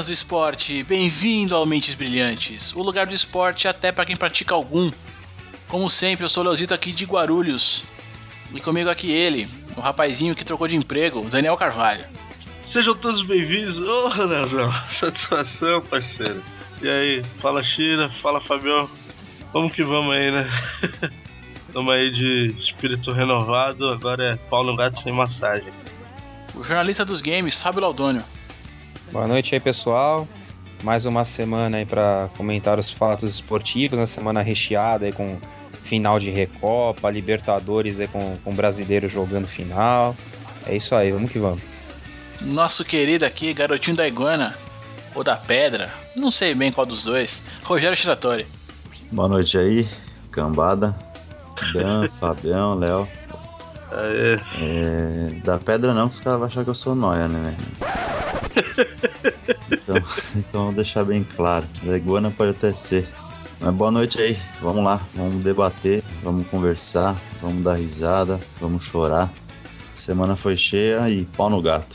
fãs do esporte, bem-vindo ao Mentes Brilhantes, o lugar do esporte até para quem pratica algum. Como sempre, eu sou o Leozito aqui de Guarulhos. E comigo aqui ele, o rapazinho que trocou de emprego, Daniel Carvalho. Sejam todos bem-vindos. Ô, oh, Leozão, satisfação, parceiro. E aí, fala China, fala Fabião. Vamos que vamos aí, né? Estamos aí de espírito renovado, agora é pau no gato sem massagem. O jornalista dos games, Fábio Laudônio. Boa noite aí, pessoal. Mais uma semana aí para comentar os fatos esportivos, uma semana recheada aí com final de Recopa, Libertadores aí com, com o brasileiro jogando final. É isso aí, vamos que vamos. Nosso querido aqui, garotinho da iguana, ou da pedra, não sei bem qual dos dois, Rogério Shiratori. Boa noite aí, cambada. Dan, Fabião, Léo. É, da pedra não, que os caras vão achar que eu sou noia, né? então, então deixar bem claro. Da iguana pode até ser. Mas boa noite aí, vamos lá, vamos debater, vamos conversar, vamos dar risada, vamos chorar. Semana foi cheia e pau no gato.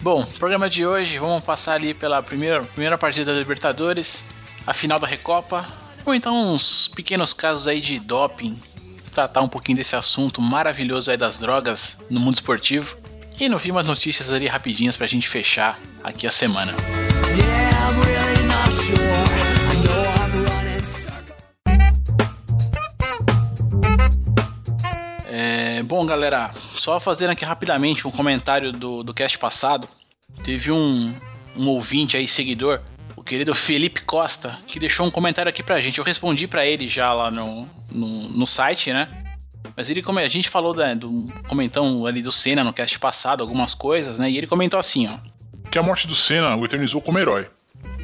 Bom, programa de hoje, vamos passar ali pela primeira, primeira partida da Libertadores, a final da Recopa, ou então uns pequenos casos aí de doping, tratar um pouquinho desse assunto maravilhoso aí das drogas no mundo esportivo. E no fim umas notícias ali rapidinhas pra gente fechar aqui a semana. É, bom, galera, só fazendo aqui rapidamente um comentário do, do cast passado. Teve um, um ouvinte aí, seguidor, o querido Felipe Costa, que deixou um comentário aqui pra gente. Eu respondi para ele já lá no, no, no, site, né? Mas ele, como a gente falou da, do comentão ali do Senna no cast passado, algumas coisas, né? E ele comentou assim, ó. Que a morte do Senna o eternizou como herói.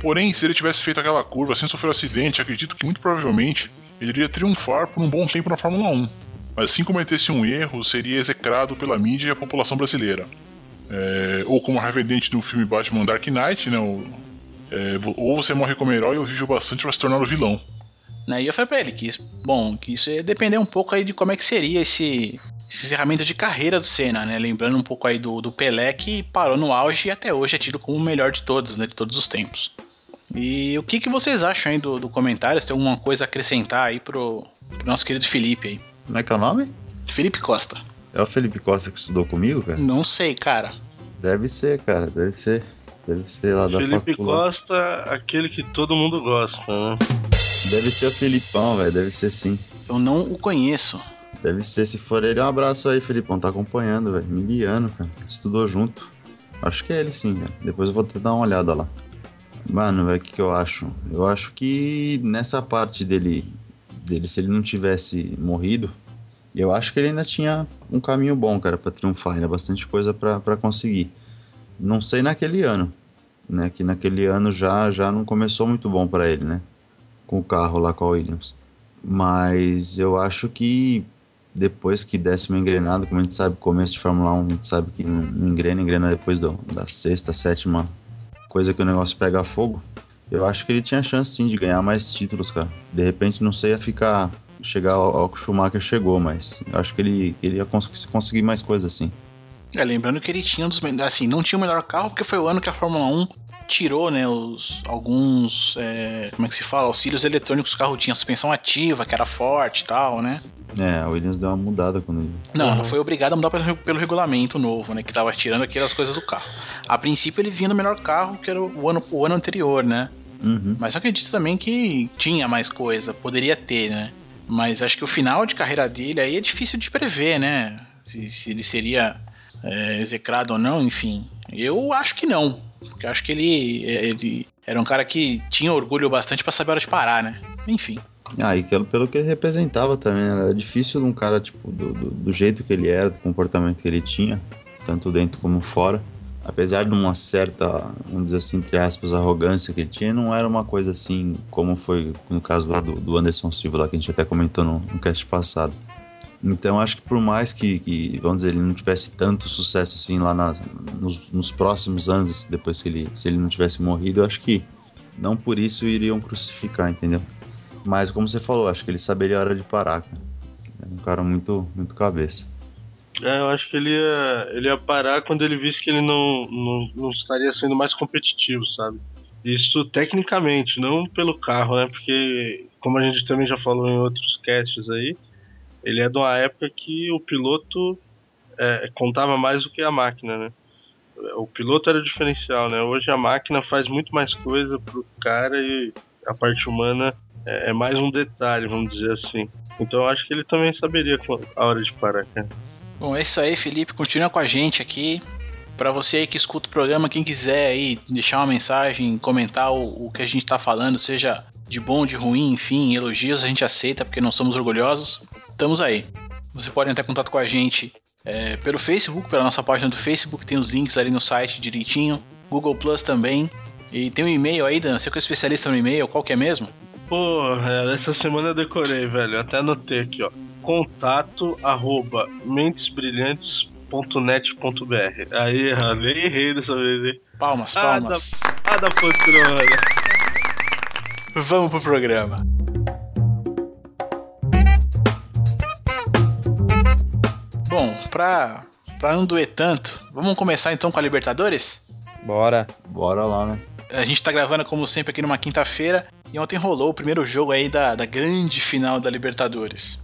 Porém, se ele tivesse feito aquela curva sem sofrer um acidente, acredito que muito provavelmente ele iria triunfar por um bom tempo na Fórmula 1. Mas assim cometesse um erro, seria execrado pela mídia e a população brasileira. É, ou como a evidente no filme Batman Dark Knight, né, é, ou você morre como herói ou vive bastante para se tornar o vilão. Né? E eu falei pra ele que, bom, que isso ia depender um pouco aí de como é que seria esse, esse encerramento de carreira do Senna, né? Lembrando um pouco aí do, do Pelé que parou no auge e até hoje é tido como o melhor de todos, né? De todos os tempos. E o que, que vocês acham aí do, do comentário? Se tem alguma coisa a acrescentar aí pro, pro nosso querido Felipe aí. Como é que é o nome? Felipe Costa. É o Felipe Costa que estudou comigo, cara? Não sei, cara. Deve ser, cara, deve ser. Deve ser lá da Felipe Costa, aquele que todo mundo gosta, né? Deve ser o Filipão, velho. Deve ser sim. Eu não o conheço. Deve ser, se for ele. Um abraço aí, Filipão. Tá acompanhando, velho. Miliano, cara. Estudou junto. Acho que é ele sim, cara. Depois eu vou ter dar uma olhada lá. Mano, velho, o que, que eu acho? Eu acho que nessa parte dele, dele, se ele não tivesse morrido, eu acho que ele ainda tinha um caminho bom, cara, para triunfar. Ainda bastante coisa para conseguir. Não sei naquele ano, né? Que naquele ano já já não começou muito bom para ele, né? Com o carro lá com a Williams. Mas eu acho que depois que desce uma engrenada, como a gente sabe, começo de Fórmula 1, a gente sabe que não engrena, engrena depois do, da sexta, sétima coisa que o negócio pega fogo. Eu acho que ele tinha chance sim de ganhar mais títulos, cara. De repente, não sei a ficar chegar ao, que o Schumacher chegou, mas acho que ele, ele ia conseguir mais coisas assim. É, lembrando que ele tinha um dos assim, não tinha o melhor carro porque foi o ano que a Fórmula 1 tirou, né, os alguns, é, como é que se fala, auxílios eletrônicos que o carro tinha, suspensão ativa, que era forte e tal, né? É, a Williams deu uma mudada quando ele... Não, não foi obrigado a mudar pelo, pelo regulamento novo, né, que tava tirando aquelas coisas do carro. A princípio ele vinha no melhor carro que era o ano, o ano anterior, né? Uhum. Mas eu acredito também que tinha mais coisa, poderia ter, né? Mas acho que o final de carreira dele aí é difícil de prever, né? Se, se ele seria é, execrado ou não, enfim. Eu acho que não. Porque eu acho que ele, ele era um cara que tinha orgulho bastante para saber a hora de parar, né? Enfim. Ah, e pelo, pelo que ele representava também, né? era difícil um cara, tipo, do, do, do, jeito que ele era, do comportamento que ele tinha, tanto dentro como fora. Apesar de uma certa, vamos dizer assim, entre aspas, arrogância que ele tinha, não era uma coisa assim, como foi no caso lá do, do Anderson Silva, lá que a gente até comentou no, no cast passado. Então acho que por mais que, que, vamos dizer, ele não tivesse tanto sucesso assim lá na, nos, nos, próximos anos, depois que ele, se ele não tivesse morrido, eu acho que não por isso iriam crucificar, entendeu? Mas como você falou, acho que ele saberia a hora de parar, cara. É um cara muito, muito cabeça. É, eu acho que ele ia, ele ia parar quando ele visse que ele não, não, não estaria sendo mais competitivo, sabe? Isso tecnicamente, não pelo carro, né? Porque, como a gente também já falou em outros casts aí, ele é de uma época que o piloto é, contava mais do que a máquina, né? O piloto era o diferencial, né? Hoje a máquina faz muito mais coisa pro cara e a parte humana é, é mais um detalhe, vamos dizer assim. Então eu acho que ele também saberia a hora de parar, cara. Bom, é isso aí, Felipe. Continua com a gente aqui. Para você aí que escuta o programa, quem quiser aí deixar uma mensagem, comentar o, o que a gente tá falando, seja de bom, de ruim, enfim, elogios, a gente aceita porque não somos orgulhosos. Estamos aí. Você pode entrar em contato com a gente é, pelo Facebook, pela nossa página do Facebook, tem os links ali no site direitinho. Google Plus também. E tem um e-mail aí, Dan, você que é especialista no e-mail, qual que é mesmo? Pô, é, essa semana eu decorei, velho. Até anotei aqui, ó. Contato arroba mentesbrilhantes .net.br. Aí, nem errei dessa vez, hein? Palmas, palmas. Ah, da, ah, da. Vamos pro programa. Bom, pra, pra não doer tanto, vamos começar então com a Libertadores? Bora. Bora lá, né? A gente tá gravando, como sempre, aqui numa quinta-feira. E ontem rolou o primeiro jogo aí da, da grande final da Libertadores.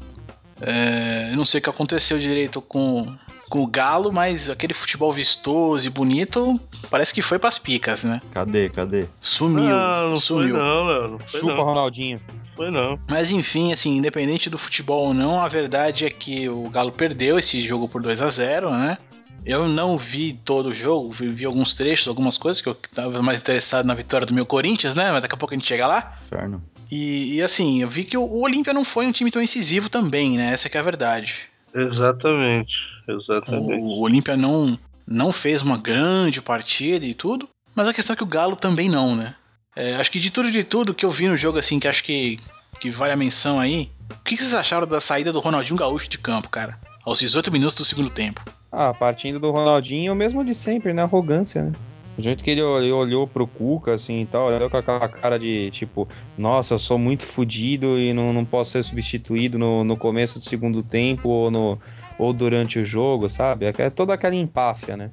É, eu não sei o que aconteceu direito com, com o Galo, mas aquele futebol vistoso e bonito parece que foi pras picas, né? Cadê, cadê? Sumiu, não, não sumiu. Foi não, não, não foi Chupa não. Ronaldinho. Foi não. Mas enfim, assim, independente do futebol ou não, a verdade é que o Galo perdeu esse jogo por 2 a 0 né? Eu não vi todo o jogo, vi, vi alguns trechos, algumas coisas que eu tava mais interessado na vitória do meu Corinthians, né? Mas daqui a pouco a gente chega lá. Inferno. E, e, assim, eu vi que o, o Olímpia não foi um time tão incisivo também, né? Essa que é a verdade. Exatamente, exatamente. O, o Olímpia não, não fez uma grande partida e tudo, mas a questão é que o Galo também não, né? É, acho que de tudo de tudo que eu vi no jogo, assim, que acho que, que vale a menção aí, o que, que vocês acharam da saída do Ronaldinho Gaúcho de campo, cara? Aos 18 minutos do segundo tempo. Ah, partindo do Ronaldinho, o mesmo de sempre, né? Arrogância, né? O jeito que ele olhou, olhou pro Cuca, assim e tal, olhou com aquela cara de tipo, nossa, eu sou muito fodido e não, não posso ser substituído no, no começo do segundo tempo ou, no, ou durante o jogo, sabe? É, toda aquela empáfia, né?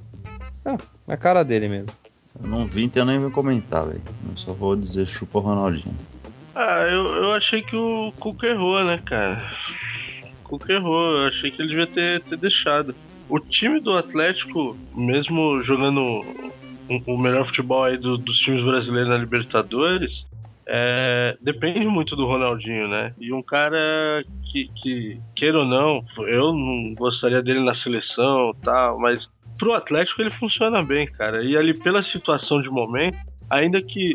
Ah, é a cara dele mesmo. Eu não vi, então nem vou comentar, velho. Eu só vou dizer chupa o Ronaldinho. Ah, eu, eu achei que o Cuca errou, né, cara? O Cuca errou, eu achei que ele devia ter, ter deixado. O time do Atlético, mesmo jogando o melhor futebol aí do, dos times brasileiros na Libertadores, é, depende muito do Ronaldinho, né? E um cara que, que, queira ou não, eu não gostaria dele na seleção tal, mas pro Atlético ele funciona bem, cara. E ali pela situação de momento, ainda que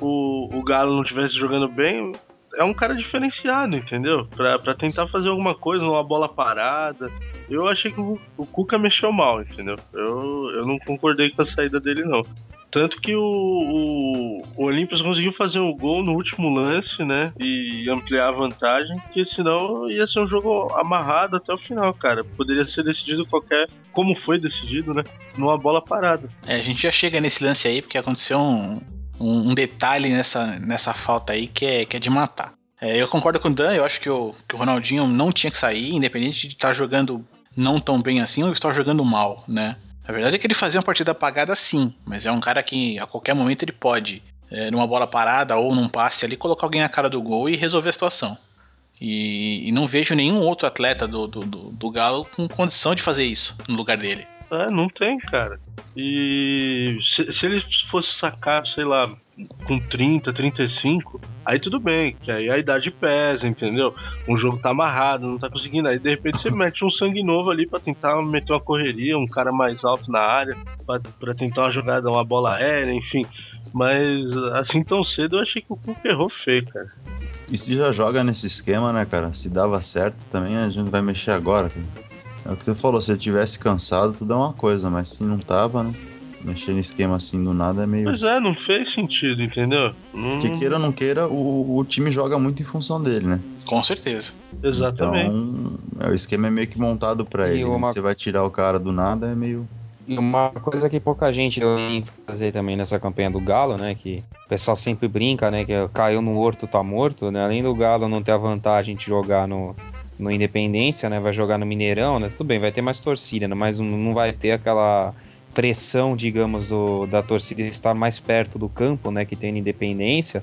o, o Galo não estivesse jogando bem, é um cara diferenciado, entendeu? Pra, tentar fazer alguma coisa, uma bola parada. Eu achei que o, o Cuca mexeu mal, entendeu? Eu, eu não concordei com a saída dele, não. Tanto que o, o, o conseguiu fazer um gol no último lance, né? E ampliar a vantagem, que senão ia ser um jogo amarrado até o final, cara. Poderia ser decidido qualquer. Como foi decidido, né? Numa bola parada. É, a gente já chega nesse lance aí, porque aconteceu um, um, um detalhe nessa, nessa falta aí que é, que é de matar. É, eu concordo com o Dan, eu acho que o, que o Ronaldinho não tinha que sair, independente de estar jogando não tão bem assim ou estar jogando mal, né? A verdade é que ele fazia uma partida apagada sim, mas é um cara que a qualquer momento ele pode, é, numa bola parada ou num passe ali, colocar alguém na cara do gol e resolver a situação. E, e não vejo nenhum outro atleta do, do, do, do Galo com condição de fazer isso no lugar dele. É, não tem, cara. E se, se ele fosse sacar, sei lá, com 30, 35, aí tudo bem, que aí a idade pesa, entendeu? Um jogo tá amarrado, não tá conseguindo. Aí de repente você mete um sangue novo ali para tentar meter uma correria, um cara mais alto na área, para tentar uma jogada, uma bola aérea, enfim. Mas assim tão cedo eu achei que o Cuca errou feio, cara. E se já joga nesse esquema, né, cara? Se dava certo também, a gente vai mexer agora, cara. É o que você falou, se ele tivesse cansado, tudo é uma coisa, mas se não tava, né? Mexer no esquema assim do nada é meio. Pois é, não fez sentido, entendeu? Não... Que queira ou não queira, o, o time joga muito em função dele, né? Com certeza. Exatamente. Então, é, o esquema é meio que montado para ele. Né? uma... Você vai tirar o cara do nada, é meio. E uma coisa que pouca gente deu em fazer também nessa campanha do Galo, né? Que o pessoal sempre brinca, né? Que caiu no horto, tá morto, né? Além do Galo não ter a vantagem de jogar no, no Independência, né? Vai jogar no Mineirão, né? Tudo bem, vai ter mais torcida, né? mas não vai ter aquela pressão, digamos, do, da torcida estar mais perto do campo, né? Que tem na Independência.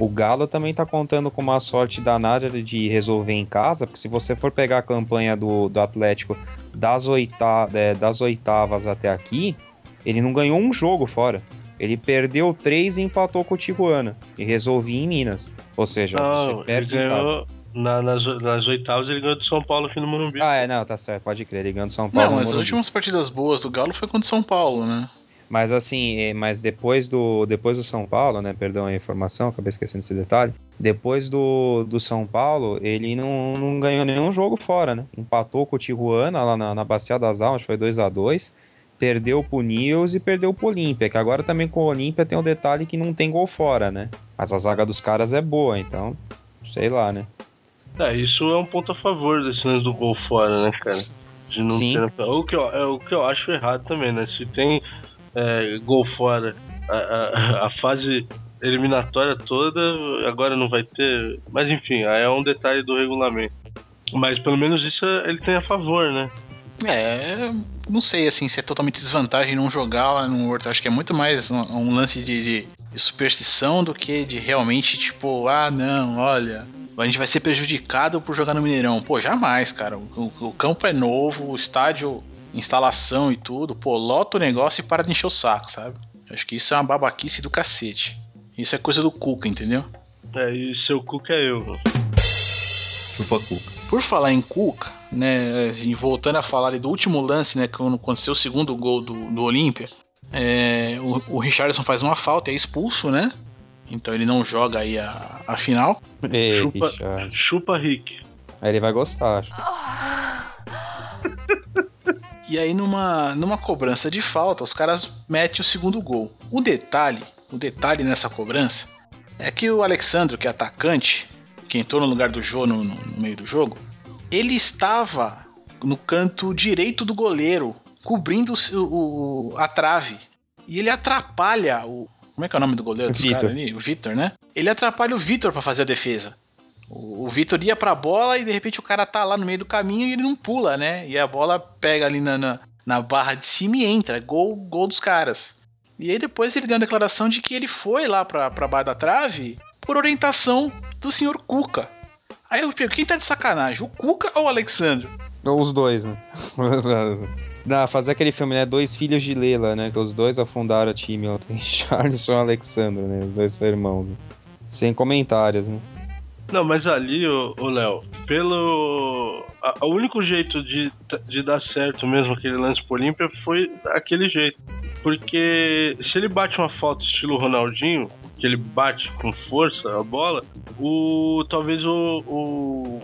O Galo também está contando com uma sorte danada de resolver em casa, porque se você for pegar a campanha do, do Atlético das, oita, é, das oitavas até aqui, ele não ganhou um jogo fora. Ele perdeu três e empatou com o Tijuana. E resolvi em Minas. Ou seja, Não, você perde ele em casa. ganhou na- nas, nas oitavas, ele ganhou do São Paulo aqui no Morumbi. Ah, é, não, tá certo, pode crer. Ele ganhou do São Paulo. Não, mas as últimas partidas boas do Galo foi contra o São Paulo, né? Mas assim, é, mas depois do, depois do São Paulo, né? Perdão a informação, acabei esquecendo esse detalhe. Depois do, do São Paulo, ele não, não ganhou nenhum jogo fora, né? Empatou com o Tijuana lá na, na Bacia das Almas, foi 2 a 2 Perdeu pro Nils e perdeu pro Olímpia, que agora também com o Olímpia tem o detalhe que não tem gol fora, né? Mas a zaga dos caras é boa, então, sei lá, né? É, isso é um ponto a favor desse lance do gol fora, né, cara? De não Sim. ter. O que, eu, é o que eu acho errado também, né? Se tem é, gol fora, a, a- a fase eliminatória toda, agora não vai ter. Mas enfim, aí é um detalhe do regulamento. Mas pelo menos isso é- ele tem a favor, né? É, não sei assim se é totalmente desvantagem não jogar lá no Horto. Acho que é muito mais um, um lance de- de superstição do que de realmente, tipo, ah, não, olha, a gente vai ser prejudicado por jogar no Mineirão. Pô, jamais, cara. O, o- campo é novo, o estádio, instalação e tudo. Pô, lota o negócio e para de encher o saco, sabe? Acho que isso é uma babaquice do cacete. Isso é coisa do Cuca, entendeu? É, e seu Cuca é eu. Chupa cuca. Por falar em Cuca, né, assim, voltando a falar ali do último lance, né, quando aconteceu o segundo gol do, do Olímpia, é, o, o Richardson faz uma falta e é expulso, né? Então ele não joga aí a, a final. Ei, Chupa- Richard. Chupa Rick. Aí ele vai gostar, acho. E aí numa, numa cobrança de falta, os caras metem o segundo gol. O detalhe, o detalhe nessa cobrança é que o Alexandre, que é atacante, que entrou no lugar do Jô no, no- no meio do jogo, ele estava no canto direito do goleiro, cobrindo o o- a trave. E ele atrapalha o. Como é que é o nome do goleiro dos Vitor. caras ali? O Vitor, né? Ele atrapalha o Vitor pra fazer a defesa. O, o Vitor ia pra bola e de repente o cara tá lá no meio do caminho e ele não pula, né? E a bola pega ali na, na, na barra de cima e entra. Gol, gol dos caras. E aí depois ele deu uma declaração de que ele foi lá pra, pra barra da trave por orientação do senhor Cuca. Aí eu pergunto, quem tá de sacanagem? O Cuca ou o Alexandre? Os dois, né? Não, fazer aquele filme, né? Dois filhos de Leila, né? Que os dois afundaram o time ontem. Charles e o Alexandre, né? Os dois irmãos. né? Sem comentários, né? Não, mas ali, ô, Léo, pelo. a- O único jeito de, de dar certo mesmo aquele lance pro Olímpia foi aquele jeito. Porque se ele bate uma falta estilo Ronaldinho, que ele bate com força a bola, o talvez o, o,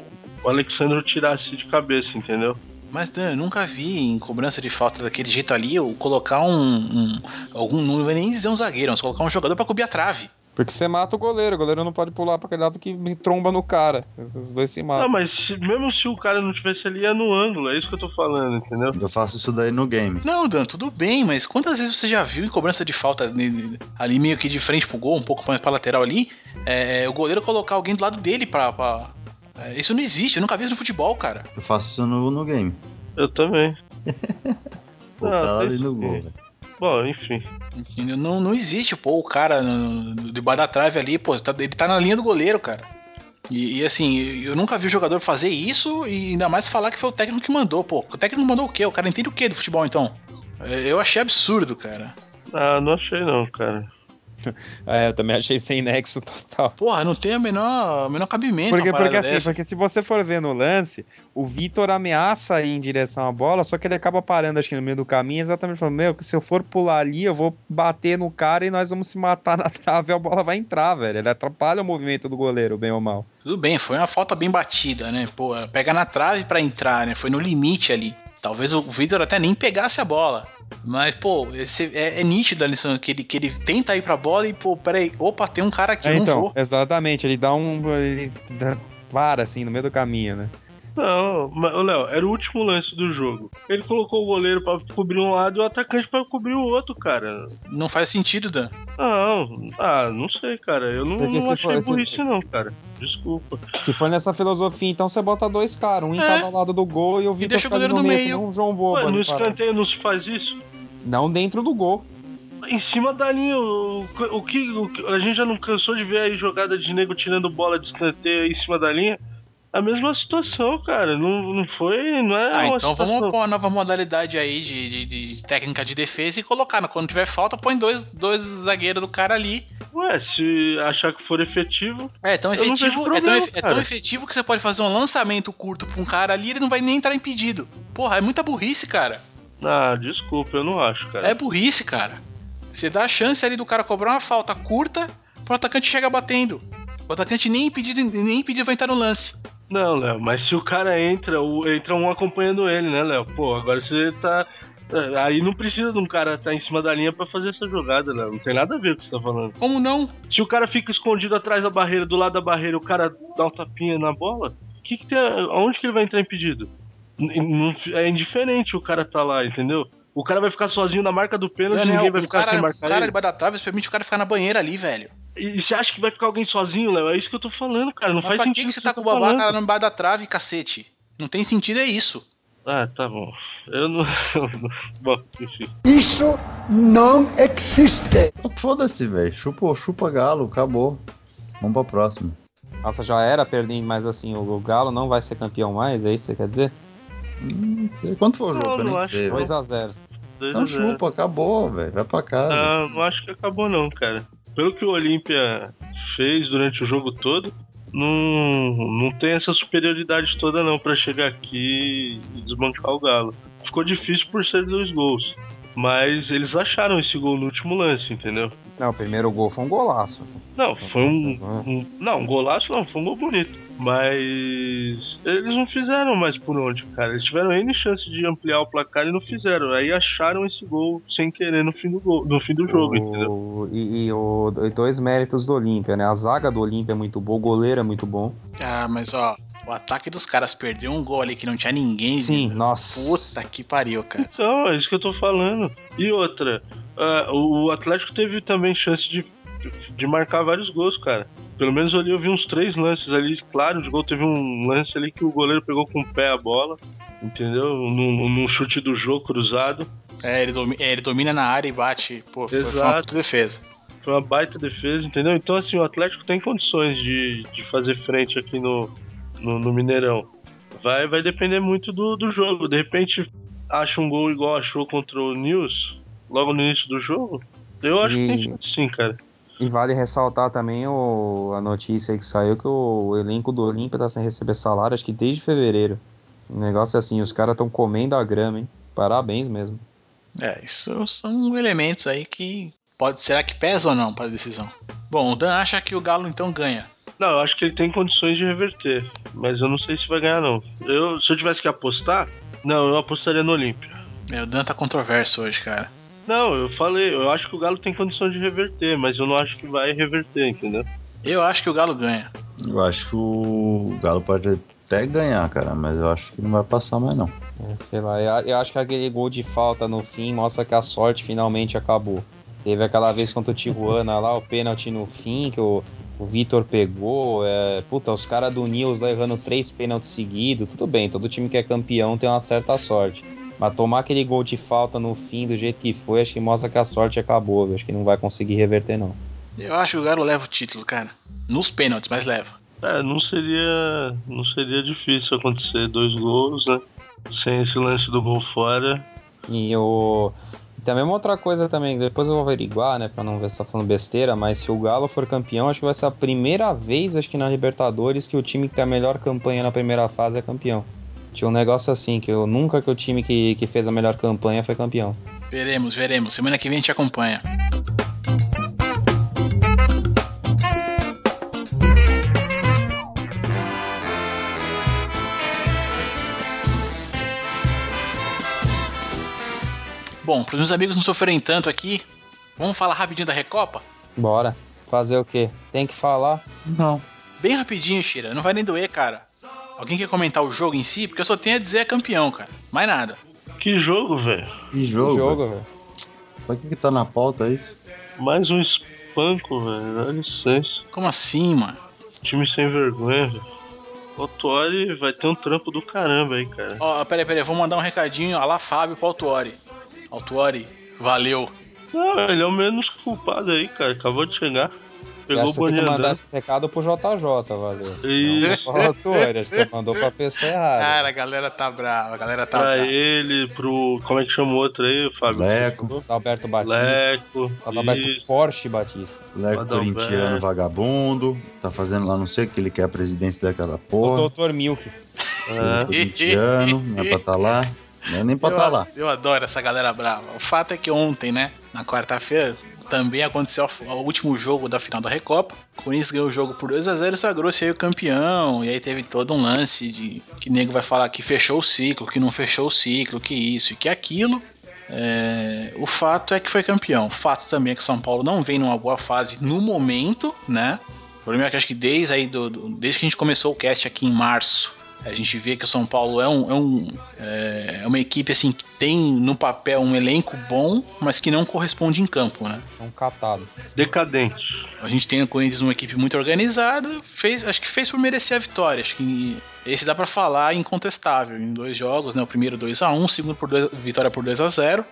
o Alexandre tirasse de cabeça, entendeu? Mas Dan, eu nunca vi em cobrança de falta daquele jeito ali eu colocar um. um algum. Não vai nem dizer um zagueiro, mas colocar um jogador pra cobrir a trave. Porque você mata o goleiro, o goleiro não pode pular pra aquele lado que me tromba no cara. Os dois se Não, matam. mas se- mesmo se o cara não tivesse ali, é no ângulo, é isso que eu tô falando, entendeu? Eu faço isso daí no game. Não, Dan, tudo bem, mas quantas vezes você já viu em cobrança de falta ali meio que de frente pro gol, um pouco mais pra lateral ali, é, o goleiro colocar alguém do lado dele pra. pra- isso não existe, eu nunca vi isso no futebol, cara. Eu faço isso no, no game. Eu também. Pô, Ah, tá ali no gol, velho. Bom, enfim. Não, não existe, pô, o cara debaixo da trave ali, pô, tá- ele tá na linha do goleiro, cara. E, e, assim, eu nunca vi o jogador fazer isso e ainda mais falar que foi o técnico que mandou, pô. O técnico mandou o quê? O cara entende o quê do futebol, então? É, Eu achei absurdo, cara. Ah, não achei não, cara. É, eu também achei sem nexo total. Porra, não tem o menor, o menor cabimento Porque, porque assim, dessa. porque se você for ver no lance, o Vitor ameaça ir em direção à bola, só que ele acaba parando, acho que no meio do caminho, exatamente falando, meu, que se eu for pular ali, eu vou bater no cara e nós vamos se matar na trave, a bola vai entrar, velho. Ele atrapalha o movimento do goleiro, bem ou mal. Tudo bem, foi uma falta bem batida, né? Pô, pega na trave pra entrar, né? Foi no limite ali. Talvez o Vitor até nem pegasse a bola. Mas, pô, esse, é, é nítido ali que ele, que ele tenta ir pra bola e, pô, peraí, opa, tem um cara aqui, É, então, vou. exatamente, ele dá um. Ele dá- para assim no meio do caminho, né? Não, mas, ô, Léo, era o último lance do jogo. Ele colocou o goleiro pra cobrir um lado e o atacante pra cobrir o outro, cara. Não faz sentido, Dan. Não, ah, não sei, cara. Eu não, não se achei for- se- burrice, não, cara. Desculpa. Se for nessa filosofia, então você bota dois caras, um em É. cada lado do gol e o Vitor deixa o fica goleiro no no meio, meio. um João Bobo Ué, ali no escanteio não se faz isso? Não dentro do gol. Em cima da linha, o, o, que, o que- a gente já não cansou de ver aí jogada de nego tirando bola de escanteio aí em cima da linha? A mesma situação, cara. Não, não foi. Não é Ah, uma então situação. vamos pôr uma nova modalidade aí de, de- de técnica de defesa e colocar. Quando tiver falta, põe dois, dois zagueiros do cara ali. Ué, se achar que for efetivo. É tão efetivo, é, tão, problema, é tão efetivo que você pode fazer um lançamento curto pra um cara ali e ele não vai nem entrar impedido. Porra, é muita burrice, cara. Ah, desculpa, eu não acho, cara. É burrice, cara. Você dá a chance ali do cara cobrar uma falta curta pro atacante chegar batendo. O atacante nem impedido, nem impedido vai entrar no lance. Não, Léo, mas se o cara entra, o- entra um acompanhando ele, né, Léo? Pô, agora você tá. é, Aí não precisa de um cara estar em cima da linha pra fazer essa jogada, Léo. Não tem nada a ver com o que você tá falando. Como não? Se o cara fica escondido atrás da barreira, do lado da barreira, o cara dá um tapinha na bola, que que tem, aonde que ele vai entrar impedido? É indiferente o cara tá lá, entendeu? O cara vai ficar sozinho na marca do pênalti, Daniel, ninguém vai o ficar cara, sem o marcar cara ele. debaixo da trave permite o cara ficar na banheira ali, velho. E, você acha que vai ficar alguém sozinho, Léo? É isso que eu tô falando, cara. Não Mas faz pra que, sentido. que você tá com o babaca falando. lá no bar da trave, cacete? Não tem sentido, é isso. Ah, tá bom. Eu não. bom, enfim. Isso não existe. Foda-se, velho. Chupa, chupa galo, acabou. Vamos pra próxima. Nossa, já era perdendo, mas assim, o, o Galo não vai ser campeão mais, é isso que você quer dizer? Hum, não sei. Quanto foi o jogo? Não, eu nem sei, não. velho. 2x0. Dois Então a zero. chupa, acabou, velho. Vai pra casa. Ah, não acho que acabou não, cara. Pelo que o Olímpia fez durante o jogo todo, não, não tem essa superioridade toda não pra chegar aqui e desbancar o Galo. Ficou difícil por ser dois gols. Mas eles acharam esse gol no último lance, entendeu? Não, o primeiro gol foi um golaço. Não, foi um, um- Não, um golaço não, foi um gol bonito. Mas. Eles não fizeram mais por onde, cara. Eles tiveram N chance de ampliar o placar e não fizeram. Aí acharam esse gol sem querer no fim do, gol, no fim do jogo, entendeu? O- e, e o, e dois méritos do Olímpia, né? A zaga do Olímpia é muito boa, o goleiro é muito bom. Ah, mas ó, o ataque dos caras perdeu um gol ali que não tinha ninguém. Sim, velho. nossa. Puta que pariu, cara. Então, é isso que eu tô falando. E outra, o o Atlético teve também chance de, de marcar vários gols, cara. Pelo menos ali eu vi uns três lances ali, claro, de gol. Teve um lance ali que o goleiro pegou com o pé a bola, entendeu? Num, num chute do jogo cruzado. É ele, domi- é, ele domina na área e bate. Pô, foi, foi uma puta defesa. Foi uma baita defesa, entendeu? Então, assim, o Atlético tem condições de, de fazer frente aqui no, no, no Mineirão. Vai, vai depender muito do, do jogo. De repente, acha um gol igual achou contra o News, logo no início do jogo. Eu acho que tem chance sim, cara. E vale ressaltar também o, a notícia aí que saiu que o elenco do Olímpia tá sem receber salário, acho que desde fevereiro. O negócio é assim, os caras estão comendo a grama, hein? Parabéns mesmo. É, isso são elementos aí que. Pode, será que pesa ou não para a decisão? Bom, o Dan acha que o Galo então ganha. Não, eu acho que ele tem condições de reverter. Mas eu não sei se vai ganhar, não. Eu, se eu tivesse que apostar, não, eu apostaria no Olímpia. É, o Dan tá controverso hoje, cara. Não, eu falei, eu acho que o Galo tem condições de reverter, mas eu não acho que vai reverter, entendeu? Eu acho que o Galo ganha. Eu acho que o Galo pode até ganhar, cara, mas eu acho que não vai passar mais, não. É, sei lá, eu, eu acho que aquele gol de falta no fim mostra que a sorte finalmente acabou. Teve aquela vez contra o Tijuana lá, o pênalti no fim, que o, o Vitor pegou. É, puta, os caras do Nils lá errando três pênaltis seguidos. Tudo bem, todo time que é campeão tem uma certa sorte. Mas tomar aquele gol de falta no fim do jeito que foi, acho que mostra que a sorte acabou. viu? Acho que não vai conseguir reverter, não. Eu acho que o Galo leva o título, cara. Nos pênaltis, mas leva. É, não seria, não seria difícil acontecer dois gols, né? Sem esse lance do gol fora. E o. e Também uma outra coisa também, depois eu vou averiguar, né, pra não ver se tá falando besteira, mas se o Galo for campeão, acho que vai ser a primeira vez, acho que na Libertadores, que o time que tem a melhor campanha na primeira fase é campeão. Tinha um negócio assim, que eu nunca que o time que, que fez a melhor campanha foi campeão. Veremos, veremos. Semana que vem a gente acompanha. Bom, para os meus amigos não sofrerem tanto aqui, vamos falar rapidinho da Recopa? Bora. Fazer o quê? Tem que falar. Não. Bem rapidinho, Shira, não vai nem doer, cara. Alguém quer comentar o jogo em si? Porque eu só tenho a dizer é campeão, cara. Mais nada. Que jogo, velho. Que Que jogo. jogo, velho. Pra que, que tá na pauta isso? Mais um espanco, velho. Dá licença. Como assim, mano? Time sem vergonha, velho. O Tuori vai ter um trampo do caramba aí, cara. Ó, peraí, peraí, vou mandar um recadinho a lá Fábio pro Altuori. Altuori, valeu. Não, ele é o menos culpado aí, cara. Acabou de chegar. Pegou Acho o que você tem boninho que mandar esse recado pro JJ, valeu. E Não, tu, acho que você mandou pra pessoa errada. Cara, a galera tá brava, a galera tá pra brava. ele, pro. Como é que chama o outro aí, Fábio? Leco. Alberto Batista. Leco. Alberto Isso. Porsche Batista. Leco corintiano vagabundo. Tá fazendo lá não sei o que ele quer a presidência daquela O porra. Dr. Milk. É. Corintiano, não é pra tá lá. Não é nem pra eu, tá lá. eu adoro essa galera brava. O fato é que ontem, né, na quarta-feira, também aconteceu o último jogo da final da Recopa. O Corinthians ganhou o jogo por 2x0 e sagrou-se aí o campeão. E aí teve todo um lance de que nego vai falar que fechou o ciclo, que não fechou o ciclo, que isso e que aquilo. É, o fato é que foi campeão. O fato também é que São Paulo não vem numa boa fase no momento, né? O problema é que acho que desde, aí do, do- desde que a gente começou o cast aqui em março, a gente vê que o São Paulo é, um, é, um, é, é uma equipe assim que tem no papel um elenco bom, mas que não corresponde em campo, né? Um catado. Decadente. A gente tem o Corinthians uma equipe muito organizada, fez, acho que fez por merecer a vitória. Acho que esse dá pra falar incontestável em dois jogos, né? O primeiro 2 a 1, o segundo por dois, vitória por 2 a 0.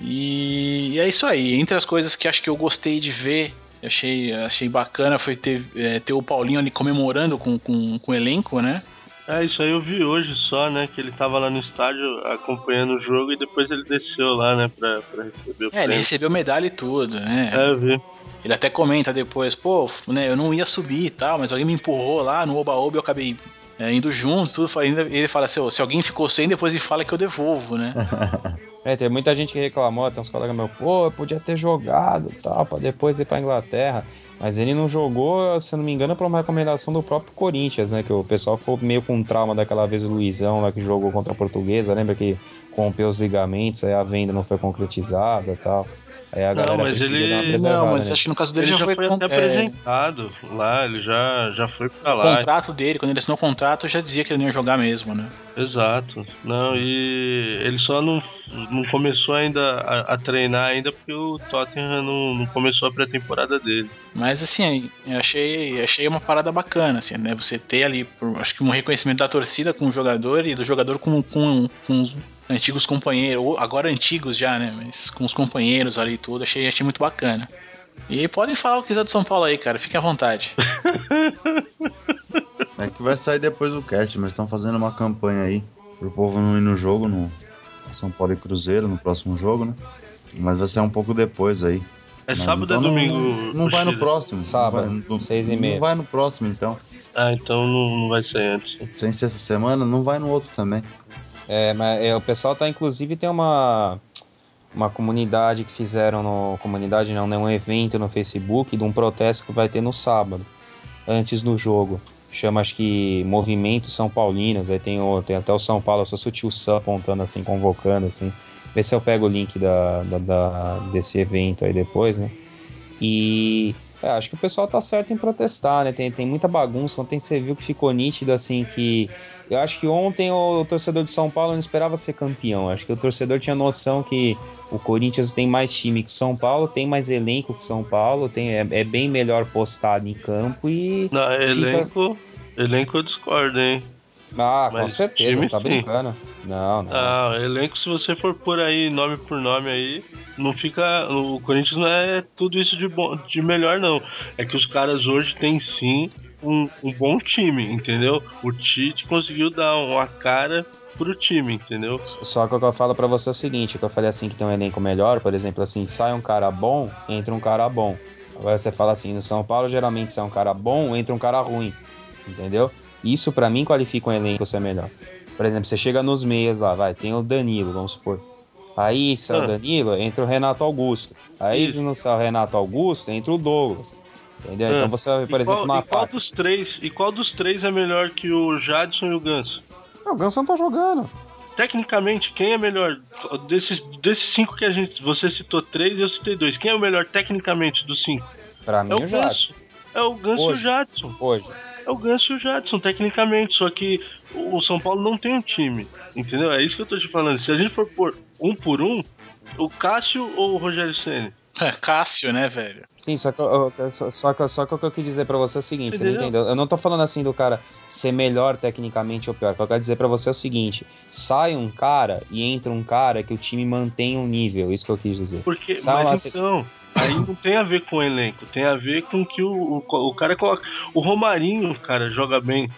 E, e é isso aí. Entre as coisas que acho que eu gostei de ver, achei, achei bacana foi ter, é, ter o Paulinho ali comemorando com, com, com o elenco, né? É, isso aí eu vi hoje só, né? Que ele tava lá no estádio acompanhando o jogo e depois ele desceu lá, né? Pra, pra receber o É, ele prêmio. recebeu medalha e tudo, né? É, eu vi. Ele até comenta depois, pô, né, eu não ia subir e tal, mas alguém me empurrou lá no Oba-Oba e eu acabei é, indo junto, tudo. Ele fala assim, "Ô, se alguém ficou sem, depois ele fala que eu devolvo, né? É, tem muita gente que reclamou, tem uns colegas meus, pô, eu podia ter jogado e tal, pra depois ir pra Inglaterra. Mas ele não jogou, se não me engano, por uma recomendação do próprio Corinthians, né? Que o pessoal ficou meio com trauma daquela vez o Luizão lá que jogou contra a Portuguesa, lembra que rompeu os ligamentos, aí a venda não foi concretizada tal. Aí a Não, mas ele- Não, mas né? acho que no caso dele Ele já, já foi, foi até é, apresentado lá, ele já, já foi pra o lá. contrato dele, quando ele assinou o contrato, já dizia que ele não ia jogar mesmo, né? Exato. Não, e ele só não, não começou ainda a, a treinar ainda porque o Tottenham não, não começou a pré-temporada dele. Mas assim, eu achei, achei uma parada bacana, assim, né? Você ter ali, por- acho que um reconhecimento da torcida com o jogador e do jogador com, com, com os antigos companheiros, agora antigos já, né? Mas com os companheiros ali e tudo, achei, achei muito bacana. E podem falar o que quiser do São Paulo aí, cara, fiquem à vontade. É que vai sair depois do cast, mas estão fazendo uma campanha aí pro povo não ir no jogo, no São Paulo e Cruzeiro, no próximo jogo, né? Mas vai ser um pouco depois aí. É Mas sábado então ou não- domingo? Não, não vai no próximo. Sábado, não vai, no- seis e meia. Não vai no próximo, então. Ah, então não, não vai ser antes. Sem ser essa semana, não vai no outro também. É, mas é, o pessoal tá, inclusive, tem uma, uma comunidade que fizeram no. Comunidade não, né? Um evento no Facebook de um protesto que vai ter no sábado, antes do jogo. Chama acho que Movimento São Paulinos. Aí tem, o, tem até o São Paulo, só o tio Sam apontando assim, convocando, assim. Vê se eu pego o link da, da- da- desse evento aí depois, né? E é, acho que o pessoal tá certo em protestar, né? Tem, tem muita bagunça. Ontem você viu que ficou nítido assim que. Eu acho que ontem o, torcedor de São Paulo não esperava ser campeão. Acho que o torcedor tinha noção que o Corinthians tem mais time que o São Paulo, tem mais elenco que o São Paulo, tem, é, é bem melhor postado em campo e. Não, elenco, elenco eu discordo, hein? Ah, com Mas certeza, time, você tá sim. brincando. Não, não. Ah, elenco, se você for por aí nome por nome aí, não fica. O Corinthians não é tudo isso de, bom, de melhor, não. É que os caras hoje têm sim um, um bom time, entendeu? O Tite conseguiu dar uma cara pro time, entendeu? Só que o que eu falo pra você é o seguinte, que eu falei assim que tem um elenco melhor, por exemplo, assim, sai um cara bom, entra um cara bom. Agora você fala assim, no São Paulo geralmente sai um cara bom, entra um cara ruim, entendeu? Isso pra mim qualifica um elenco ser melhor. Por exemplo, você chega nos meias lá, vai, tem o Danilo, vamos supor. Aí sai Ah. o Danilo, entra o Renato Augusto. Aí Isso. se não sai o Renato Augusto, entra o Douglas. Entendeu? Ah. Então você, vai, por e exemplo, qual, e qual dos três? E qual dos três é melhor que o Jadson e o Ganso? Não, o Ganso não tá jogando. Tecnicamente, quem é melhor? Desses, desses cinco que a gente. Você citou três e eu citei dois. Quem é o melhor tecnicamente dos cinco? Pra mim, É o o. Ganso. É o Ganso e o Hoje. Jadson. Hoje. é o Ganso e o Jadson, tecnicamente. Só que o São Paulo não tem um time. Entendeu? É isso que eu tô te falando. Se a gente for por um por um, o Cássio ou o Rogério Senna? É, Cássio, né, velho? Sim, só que, eu- só, que, só que o que eu quis dizer pra você é o seguinte, você não Entendeu? entendeu? Eu não tô falando assim do cara ser melhor tecnicamente ou pior. O que eu quero dizer pra você é o seguinte: sai um cara e entra um cara que o time mantém um nível. Isso que eu quis dizer. Porque, Sai mas então, aí não tem a ver com o elenco, tem a ver com que o, o, o cara coloca. O Romarinho, cara, joga bem.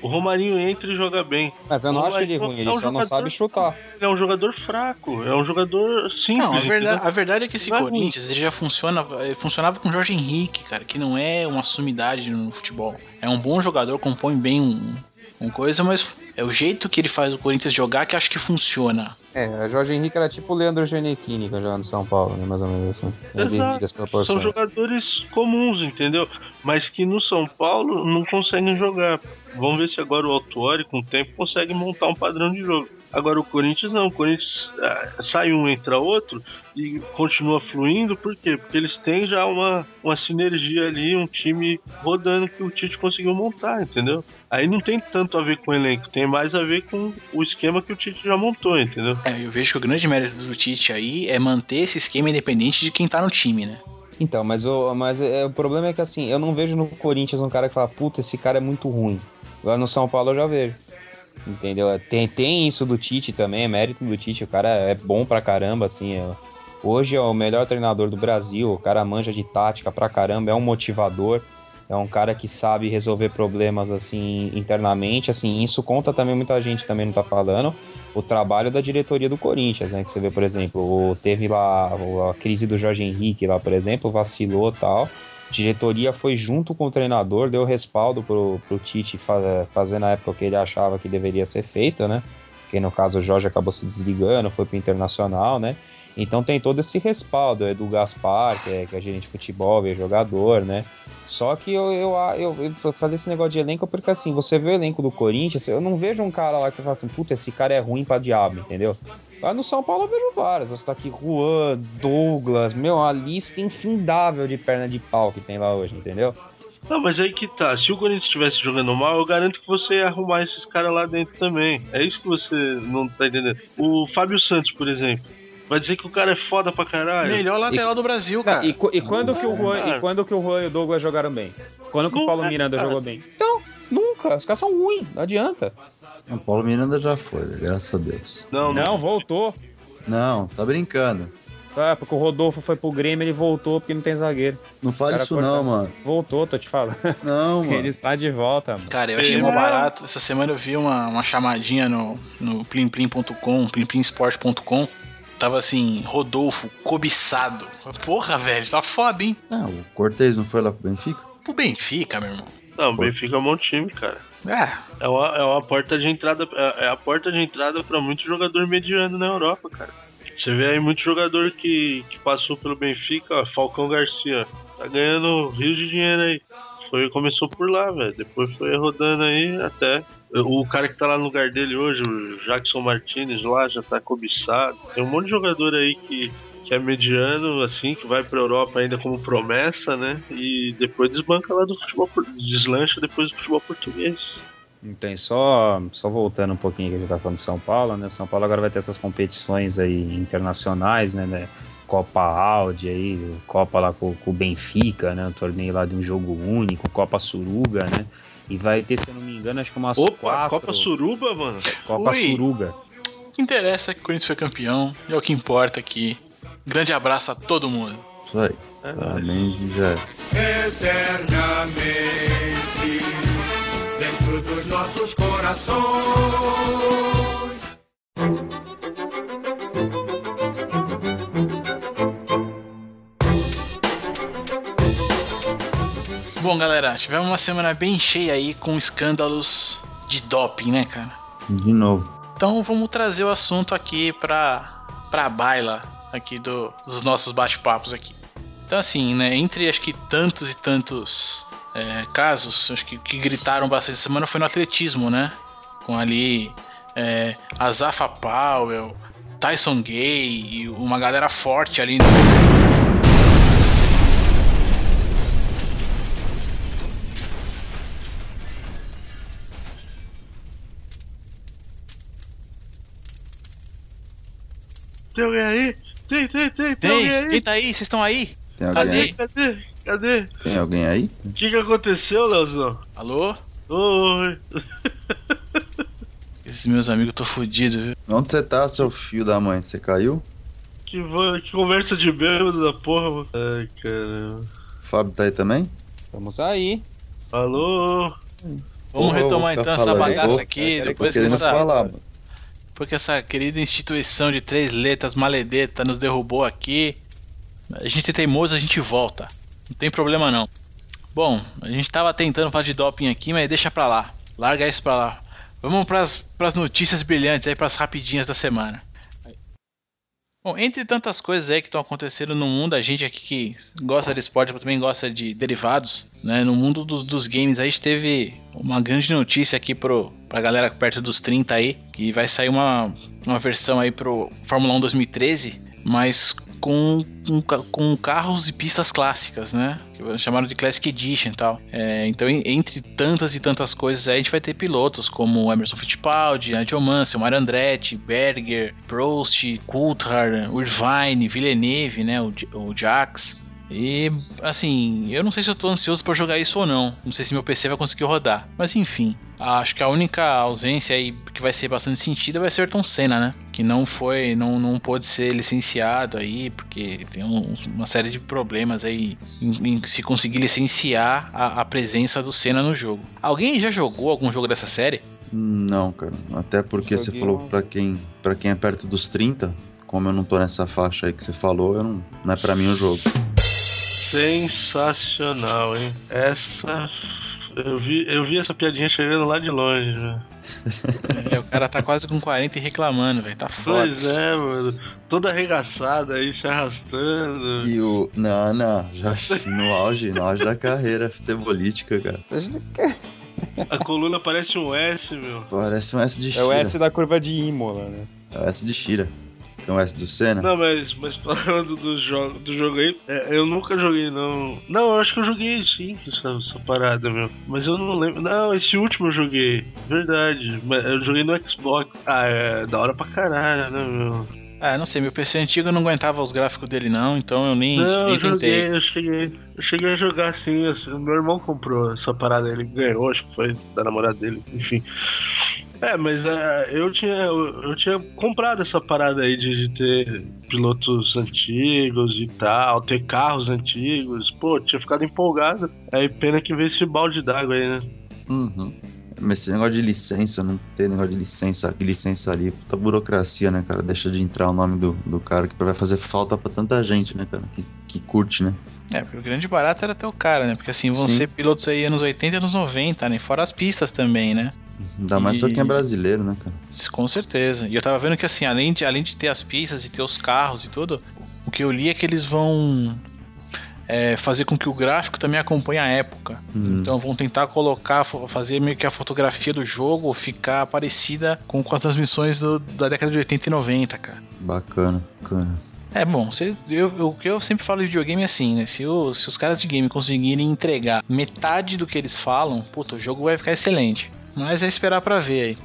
O Romarinho entra e joga bem. Mas eu não acho ele ruim, é ele um só não jogador- sabe chutar. Ele é um jogador fraco, é um jogador simples. Não, a verdade, a verdade é que esse Não é. Corinthians ele já funciona, eh, funcionava com o Jorge Henrique, cara, que não é uma sumidade no futebol. É um bom jogador, compõe bem um, um coisa, mas é o jeito que ele faz o Corinthians jogar que acho que funciona. É, Jorge Henrique era tipo o Leandro Genequini quando jogava no São Paulo, né? Mais ou menos assim. Exato. São jogadores comuns, entendeu? Mas que no São Paulo não conseguem jogar. Vamos ver se agora o Autuori, com o tempo, consegue montar um padrão de jogo. Agora o Corinthians não, o Corinthians ah, sai um, entra outro e continua fluindo, por quê? Porque eles têm já uma, uma sinergia ali, um time rodando que o Tite conseguiu montar, entendeu? Aí não tem tanto a ver com o elenco, tem mais a ver com o esquema que o Tite já montou, entendeu? É, eu vejo que o grande mérito do Tite aí é manter esse esquema independente de quem tá no time, né? Então, mas, o, mas é, o problema é que assim, eu não vejo no Corinthians um cara que fala, puta, esse cara é muito ruim. Agora no São Paulo eu já vejo. Entendeu? Tem, tem isso do Tite também, é mérito do Tite. O cara é bom pra caramba, assim. é- hoje é o melhor treinador do Brasil. O cara manja de tática pra caramba, é um motivador. É um cara que sabe resolver problemas assim internamente, assim, isso conta também muita gente também não tá falando, o trabalho da diretoria do Corinthians, né, que você vê, por exemplo, teve lá a crise do Jorge Henrique lá, por exemplo, vacilou tal, diretoria foi junto com o treinador, deu respaldo pro, pro Tite fa- fazer na época o que ele achava que deveria ser feito, né, que no caso o Jorge acabou se desligando, foi pro Internacional, né, então tem todo esse respaldo, é do Gaspar, que é, que é gerente de futebol, é jogador, né, só que eu, eu, eu, eu fazer esse negócio de elenco porque assim, você vê o elenco do Corinthians, eu não vejo um cara lá que você fala assim, puta, esse cara é ruim pra diabo, entendeu? Lá no São Paulo eu vejo vários. Você tá aqui, Juan, Douglas, meu, a lista infindável de perna de pau que tem lá hoje, entendeu? Não, mas aí que tá. Se o Corinthians estivesse jogando mal, eu garanto que você ia arrumar esses caras lá dentro também. É isso que você não tá entendendo. O Fábio Santos, por exemplo. Vai dizer que o cara é foda pra caralho. Melhor lateral do Brasil, cara. E, e quando que o Juan, cara. e quando que o Juan e o Douglas jogaram bem? Quando que o Paulo Miranda cara. jogou bem? Então, nunca. Os caras são ruins, não adianta. O Paulo Miranda já foi, graças a Deus. Não, não. Não, voltou. Não, tá brincando. É, porque o Rodolfo foi pro Grêmio, ele voltou porque não tem zagueiro. Não fale isso corta- não, mano. Voltou, tô te falando. Não, mano. Ele está de volta, mano. Cara, eu achei É. mó barato. Essa semana eu vi uma, uma chamadinha no, no plimplim.com, plimplimsport.com. Tava assim, Rodolfo, cobiçado. Porra, velho, tá foda, hein? Ah, o Cortez não foi lá pro Benfica? Pro Benfica, meu irmão. Não, o Benfica é um bom time, cara. É, É uma, é uma porta de entrada. É é a porta de entrada pra muito jogador mediano na Europa, cara. Você vê aí muito jogador que, que passou pelo Benfica, ó, Falcão Garcia. Tá ganhando rios de dinheiro aí. Foi, começou por lá, velho. Depois foi rodando aí até. O cara que tá lá no lugar dele hoje, o Jackson Martinez lá, já tá cobiçado. Tem um monte de jogador aí que, que é mediano, assim, que vai pra Europa ainda como promessa, né? E depois desbanca lá do futebol, deslancha depois do futebol português. Tem só, só voltando um pouquinho que a gente tá falando de São Paulo, né? São Paulo agora vai ter essas competições aí internacionais, né? né? Copa Audi aí, Copa lá com, com o Benfica, né? Um torneio lá de um jogo único, Copa Suruga, né? E vai ter, se eu não me engano, acho que umas Opa, quatro... Copa Suruba, mano. Copa Ui. Suruga. o que interessa é que o Corinthians foi campeão. E é o que importa aqui. Grande abraço a todo mundo. Isso aí. É e já era. eternamente dentro dos nossos corações. Bom, galera, tivemos uma semana bem cheia aí com escândalos de doping, né, cara? De novo. Então vamos trazer o assunto aqui pra, pra baila aqui do, dos nossos bate-papos aqui. Então assim, né, entre acho que tantos e tantos é, casos, acho que que gritaram bastante essa semana foi no atletismo, né? Com ali é, Azafa Powell, Tyson Gay e uma galera forte ali. Tem alguém aí? Tem, tem, tem, tem, alguém Tem, aí? quem tá aí? Vocês estão aí? Tem alguém Cadê? aí? Cadê? Cadê? Tem alguém aí? O que que aconteceu, Leozão? Alô? Oi. Esses meus amigos, eu tô fudido, viu? Onde você tá, seu filho da mãe? Você caiu? Que, que conversa de bêbado da porra, mano. Ai, caramba. O Fábio tá aí também? Estamos aí. Alô? Vamos retomar então essa bagaça aqui, depois querendo falar, mano. Porque essa querida instituição de três letras, maledeta, nos derrubou aqui. A gente é teimoso, a gente volta. Não tem problema não. Bom, a gente tava tentando falar de doping aqui, mas deixa pra lá. Larga isso pra lá. Vamos pras, pras notícias brilhantes aí, pras rapidinhas da semana. Bom, entre tantas coisas aí que estão acontecendo no mundo, a gente aqui que gosta de esporte também gosta de derivados, né? No mundo dos, dos games a gente teve uma grande notícia aqui pro, pra galera perto dos 30 aí, que vai sair uma, uma versão aí pro Fórmula 1 2013, mas com, com, com carros e pistas clássicas, né? Chamaram de Classic Edition e tal. É, então, en- entre tantas e tantas coisas a gente vai ter pilotos como Emerson Fittipaldi, Nigel Mansell, Mario Andretti, Berger, Prost, Coulthard, Irvine, Villeneuve, né? O, o Jax. E assim, eu não sei se eu tô ansioso pra jogar isso ou não. Não sei se meu PC vai conseguir rodar. Mas enfim, acho que a única ausência aí que vai ser bastante sentido vai ser Ayrton Senna, né? Que não foi, não, não pôde ser licenciado aí, porque tem um- uma série de problemas aí em, em se conseguir licenciar a, a presença do Senna no jogo. Alguém já jogou algum jogo dessa série? Não, cara. Até porque você falou pra quem, pra quem é perto dos 30, como eu não tô nessa faixa aí que você falou, eu não, não é pra mim o jogo. Sensacional, hein? Essa. Eu vi, eu vi essa piadinha chegando lá de longe, velho. É, o cara tá quase com 40 e reclamando, velho. Tá foda. Pois é, mano. Toda arregaçada aí, se arrastando. E o. Não, não, já no auge, no auge da carreira futebolística, cara. A coluna parece um S, meu. Parece um S de É Shira. o S da curva de Imola, né? É o S de Shira. Tem o S do Senna? Não, mas, mas falando do jogo, do jogo aí, é, eu nunca joguei, não. Não, eu acho que eu joguei sim, essa, essa parada, meu. Mas eu não lembro. Não, esse último eu joguei. Verdade. Mas eu joguei no Xbox. Ah, é da hora pra caralho, né, meu? Ah, não sei, meu PC antigo não aguentava os gráficos dele não, então eu nem, Não, nem eu joguei, tentei. eu cheguei. Eu cheguei a jogar assim, assim, meu irmão comprou essa parada, ele ganhou, acho que foi da namorada dele, enfim. É, mas é, eu, tinha, eu, eu tinha comprado essa parada aí de, de ter pilotos antigos e tal, ter carros antigos. Pô, tinha ficado empolgado. Aí pena que veio esse balde d'água aí, né? Uhum. Mas esse negócio de licença, não ter negócio de licença aqui, licença ali, puta burocracia, né, cara? Deixa de entrar o nome do, do cara que vai fazer falta pra tanta gente, né, cara? Que, que curte, né? É, porque o grande barato era ter o cara, né? Porque assim, vão Sim. ser pilotos aí anos 80 e anos 90, né? Fora as pistas também, né? Ainda mais pra E- quem é brasileiro, né, cara? Com certeza. E eu tava vendo que assim, além de, além de ter as pistas e ter os carros e tudo, o que eu li é que eles vão é, fazer com que o gráfico também acompanhe a época. Hum. Então vão tentar colocar, fazer meio que a fotografia do jogo ficar parecida com, com as transmissões do- da década de 80 e 90, cara. Bacana, bacana. É bom, se, eu, eu- o que eu sempre falo de videogame é assim, né? Se, o- se os caras de game conseguirem entregar metade do que eles falam, puta, o jogo vai ficar excelente. Mas é esperar pra ver aí.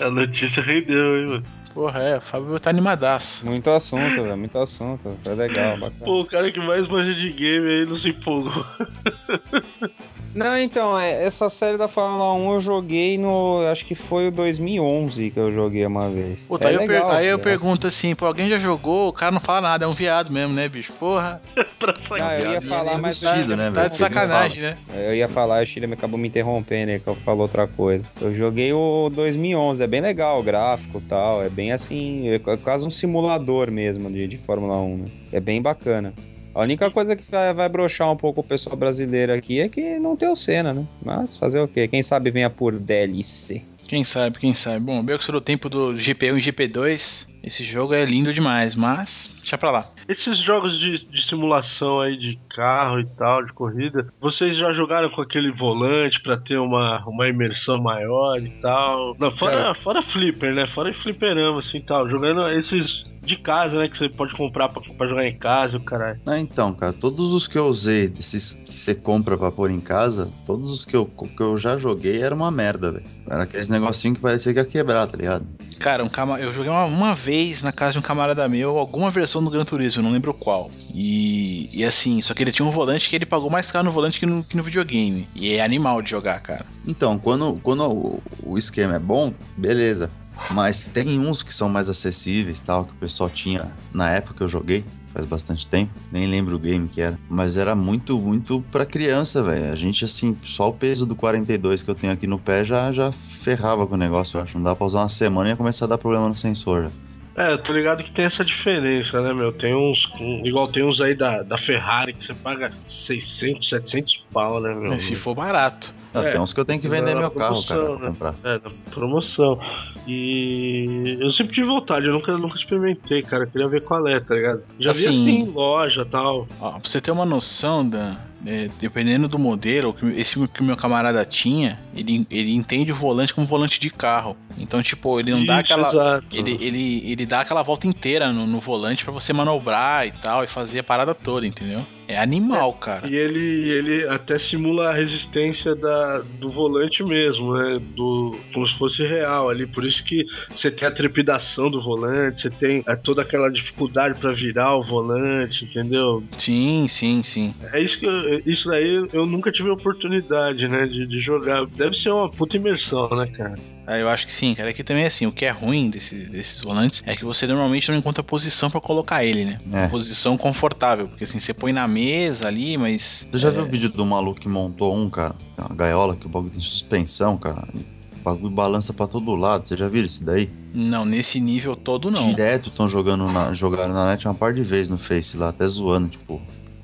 A notícia rendeu, hein, mano. Porra, é, o Fábio tá animadaço. Muito assunto, velho. Muito assunto. Foi legal, bacana. Pô, o cara que mais manja de game aí não se empolgou. Não, então, é, essa série da Fórmula 1 eu joguei no. Acho que foi o 2011 que eu joguei uma vez. Puta, é aí, eu, per- legal, aí eu pergunto assim, pô, alguém já jogou? O cara não fala nada, é um viado mesmo, né, bicho? Porra, pra Ah, eu ia falar, e mas. vestido, né, tá velho? de sacanagem, né? Eu ia falar, o Chile acabou me interrompendo aí, que eu falo outra coisa. Eu joguei o 2011, é bem legal o gráfico e tal, é bem assim, é quase um simulador mesmo de, de Fórmula 1, né? É bem bacana. A única coisa que vai, vai broxar um pouco o pessoal brasileiro aqui é que não tem o Senna, né? Mas fazer o quê? Quem sabe venha por DLC. Quem sabe, quem sabe. Bom, que sou do tempo do GP1 e GP2, esse jogo é lindo demais, mas deixa pra lá. Esses jogos de, de simulação aí de carro e tal, de corrida, vocês já jogaram com aquele volante pra ter uma, uma imersão maior e tal? Não, fora, fora flipper, né? Fora fliperama assim e tal. Jogando esses de casa, né? Que você pode comprar pra, pra jogar em casa, o caralho. Ah, então, cara, todos os que eu usei, desses que você compra pra pôr em casa, todos os que eu, que eu já joguei era uma merda, velho. Era aqueles negocinho que parecia que ia quebrar, tá ligado? Cara, um cama... eu joguei uma, uma vez na casa de um camarada meu, alguma versão do Gran Turismo, não lembro qual. E, e assim, só que ele tinha um volante que ele pagou mais caro no volante que no, que no videogame. E é animal de jogar, cara. Então, quando, quando o, o esquema é bom, beleza. Mas tem uns que são mais acessíveis, tal, que o pessoal tinha na época que eu joguei, faz bastante tempo, nem lembro o game que era, mas era muito, muito pra criança, velho. A gente, assim, só o peso do 42 que eu tenho aqui no pé já, já ferrava com o negócio, eu acho. Não dá pra usar uma semana e ia começar a dar problema no sensor. É, eu tô ligado que tem essa diferença, né, meu? Tem uns. um- igual tem uns aí da, da Ferrari que você paga 600, 700 pau, né, meu? Se for barato. É, tem uns que eu tenho que vender na meu carro, cara, né? comprar. É, da promoção. E eu sempre tive vontade, eu nunca, nunca experimentei, cara. Eu queria ver qual é, tá ligado? Já vi Assim- assim em loja e tal. Ó, pra você ter uma noção, Dan, é, dependendo do modelo, esse que o meu camarada tinha, ele, ele entende o volante como volante de carro. Então, tipo, ele não dá aquela. exato. Ele, ele, ele dá aquela volta inteira no, no volante pra você manobrar e tal, e fazer a parada toda, entendeu? É animal, cara. E ele, ele até simula a resistência da, do volante mesmo, né? Do, como se fosse real ali. Por isso que você tem a trepidação do volante, você tem é, toda aquela dificuldade pra virar o volante, entendeu? Sim, sim, sim. É isso que eu, isso daí eu nunca tive a oportunidade, né? De, de jogar. Deve ser uma puta imersão, né, cara? Ah, eu acho que sim, cara. Aqui também é assim, o que é ruim desse- desses volantes é que você normalmente não encontra posição pra colocar ele, né? É. Posição confortável, porque assim, você põe na mesa ali, mas. Você já é, viu o vídeo do maluco que montou um, cara? Uma gaiola que o bagulho tem suspensão, cara. O bagulho balança pra todo lado. Você já viu isso daí? Não, nesse nível todo não. Direto estão jogando na, jogaram na net uma par de vezes no Face lá, até zoando, tipo,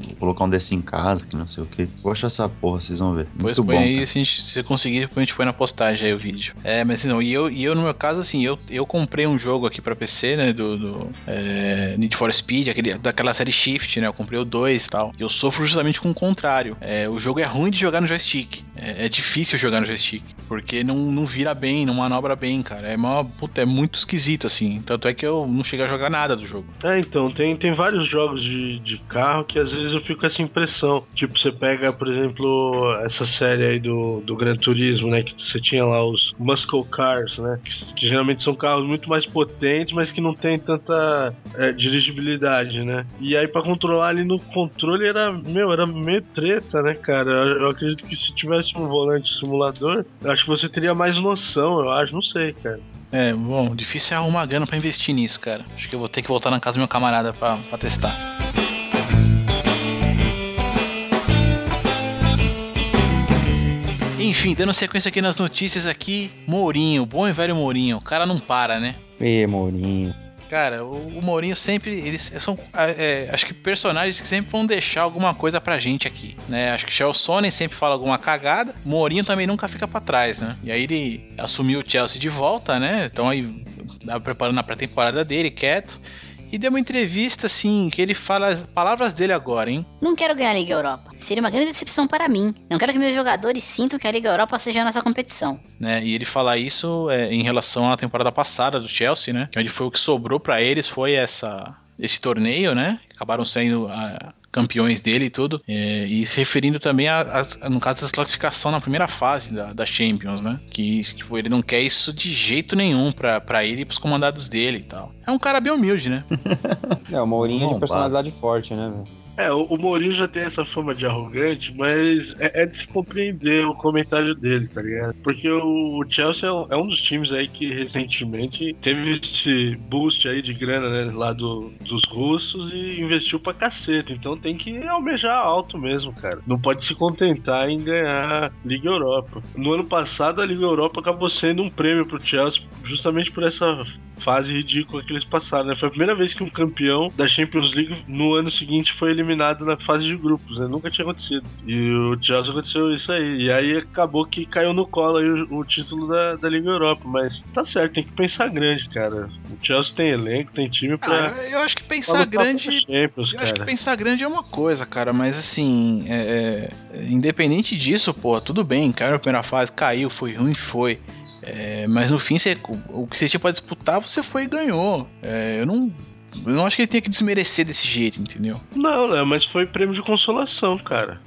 vou colocar um desse em casa, que não sei o que. Vou achar essa porra, vocês vão ver. Muito põe bom. aí, se, gente- se você conseguir, depois a gente põe na postagem aí o vídeo. É, mas não, e eu, e eu no meu caso, assim, eu, eu comprei um jogo aqui pra PC, né, do, do é, Need for Speed, aquele, daquela série Shift, né, eu comprei o 2 e tal. E eu sofro justamente com o contrário. É, o jogo é ruim de jogar no joystick. É, é difícil jogar no joystick, porque não, não vira bem, não manobra bem, cara. É, uma, puta, é muito esquisito, assim. Tanto é que eu não cheguei a jogar nada do jogo. É, então, tem, tem vários jogos de, de carro que às vezes eu fico com essa impressão. Tipo, você pega, por exemplo, essa série aí do, do Gran Turismo, né? Que você tinha lá os Muscle Cars, né? Que, que geralmente são carros muito mais potentes, mas que não tem tanta é, dirigibilidade, né? E aí pra controlar ali no controle era, meu, era meio treta, né, cara? Eu, eu acredito que se tivesse um volante simulador, eu acho que você teria mais noção, eu acho, não sei, cara. É, bom, difícil é arrumar grana pra investir nisso, cara. Acho que eu vou ter que voltar na casa do meu camarada pra, pra testar. Enfim, dando sequência aqui nas notícias aqui, Mourinho, bom e velho Mourinho, o cara não para, né? Ê, Mourinho. Cara, o, o Mourinho sempre. Eles são. é, acho que personagens que sempre vão deixar alguma coisa pra gente aqui, né? Acho que Chelsea sempre fala alguma cagada. Mourinho também nunca fica pra trás, né? E aí ele assumiu o Chelsea de volta, né? Então aí tava preparando a pré-temporada dele, quieto. E deu uma entrevista, assim, que ele fala as palavras dele agora, hein? Não quero ganhar a Liga Europa. Seria uma grande decepção para mim. Não quero que meus jogadores sintam que a Liga Europa seja a nossa competição. né? E ele fala isso é, em relação à temporada passada do Chelsea, né? Que onde foi o que sobrou pra eles foi essa esse torneio, né? Acabaram sendo ah, campeões dele e tudo. É, e se referindo também a, a- no caso da classificação na primeira fase da, da Champions, né? Que tipo, ele não quer isso de jeito nenhum pra, pra ele e pros comandados dele e tal. É um cara bem humilde, né? É, o Mourinho é de personalidade forte, né, velho? É, o, Mourinho já tem essa fama de arrogante, mas é, é de se compreender o comentário dele, tá ligado? Porque o, Chelsea é um, é um dos times aí que recentemente teve esse boost aí de grana, né, lá do, dos russos e investiu pra caceta. Então tem que almejar alto mesmo, cara. Não pode se contentar em ganhar Liga Europa. No ano passado, a Liga Europa acabou sendo um prêmio pro Chelsea justamente por essa fase ridícula que eles passaram, né? Foi a primeira vez que um campeão da Champions League no ano seguinte foi eliminado na fase de grupos, né? Nunca tinha acontecido. E o Chelsea aconteceu isso aí. E aí acabou que caiu no colo aí o, o título da, da Liga Europa. Mas tá certo, tem que pensar grande, cara. O Chelsea tem elenco, tem time pra. Ah, eu acho que pensar grande Champions, Eu acho que cara. pensar grande é uma coisa, cara, mas assim, é, é, independente disso, pô, tudo bem, caiu na primeira fase, caiu, foi ruim, foi. É, mas no fim, você, o que você tinha pra disputar, você foi e ganhou. É, eu não. Eu não acho que ele tenha que desmerecer desse jeito, entendeu? Não, né? Mas foi prêmio de consolação, cara.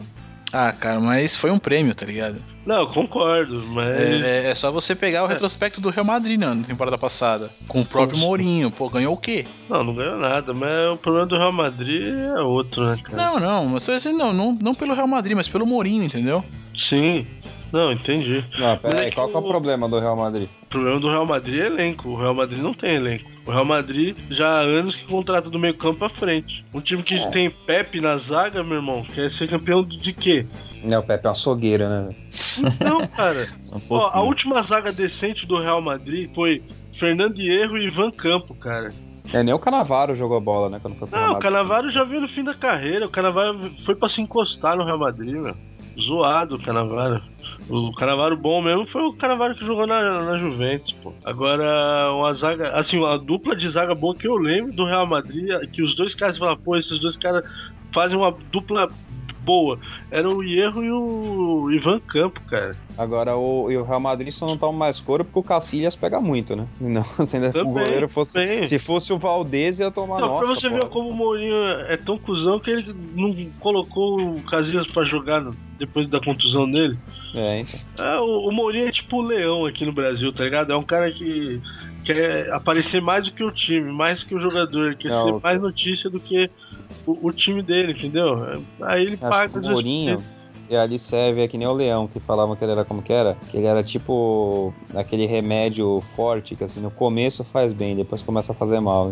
Ah, cara, mas foi um prêmio, tá ligado? Não, eu concordo, mas. É, é- é só você pegar o retrospecto do Real Madrid né, na temporada passada. Com o próprio. Mourinho. Pô, ganhou o quê? Não, não ganhou nada, mas o problema do Real Madrid é outro, né, cara? Não, não, mas tô dizendo, não, não, não pelo Real Madrid, mas pelo Mourinho, entendeu? Sim. Não, entendi. Não, pera Mas é aí, que qual que é o problema do Real Madrid? O problema do Real Madrid é elenco. O Real Madrid não tem elenco. O Real Madrid já há anos que contrata do meio campo pra frente. Um time que É. tem Pepe na zaga, meu irmão, quer ser campeão de quê? Não, o Pepe é uma açougueira, né? Não, cara. Um Ó, a última zaga decente do Real Madrid foi Fernando Hierro e Ivan Campo, cara. É, nem o Canavaro jogou bola, né? Quando foi Não, o. Canavaro já veio no fim da carreira. O Canavaro foi pra se encostar no Real Madrid, meu. Zoado o Canavaro. O Canavaro bom mesmo foi o Canavaro que jogou na, na Juventus, pô. Agora, uma zaga, assim, uma dupla de zaga boa que eu lembro do Real Madrid, que os dois caras falam, pô, esses dois caras fazem uma dupla boa. Era o Hierro e o Ivan Campo, cara. Agora, o, o Real Madrid só não toma mais couro porque o Cacilhas pega muito, né? Não, se ainda Também, o goleiro fosse. também. Se fosse o Valdez, ia tomar Não, nossa. pra você ver como o Mourinho é tão cuzão que ele não colocou o Casillas pra jogar depois da contusão dele. É, então. É, o, o Mourinho é tipo o leão aqui no Brasil, tá ligado? É um cara que quer aparecer mais do que o time, mais que o jogador, quer Não, ser o- mais notícia do que o, o time dele, entendeu? Aí ele Acho paga. o Mourinho, e ali serve é que nem o Leão, que falavam que ele era como que era? Que ele era tipo aquele remédio forte, que assim, no começo faz bem, depois começa a fazer mal.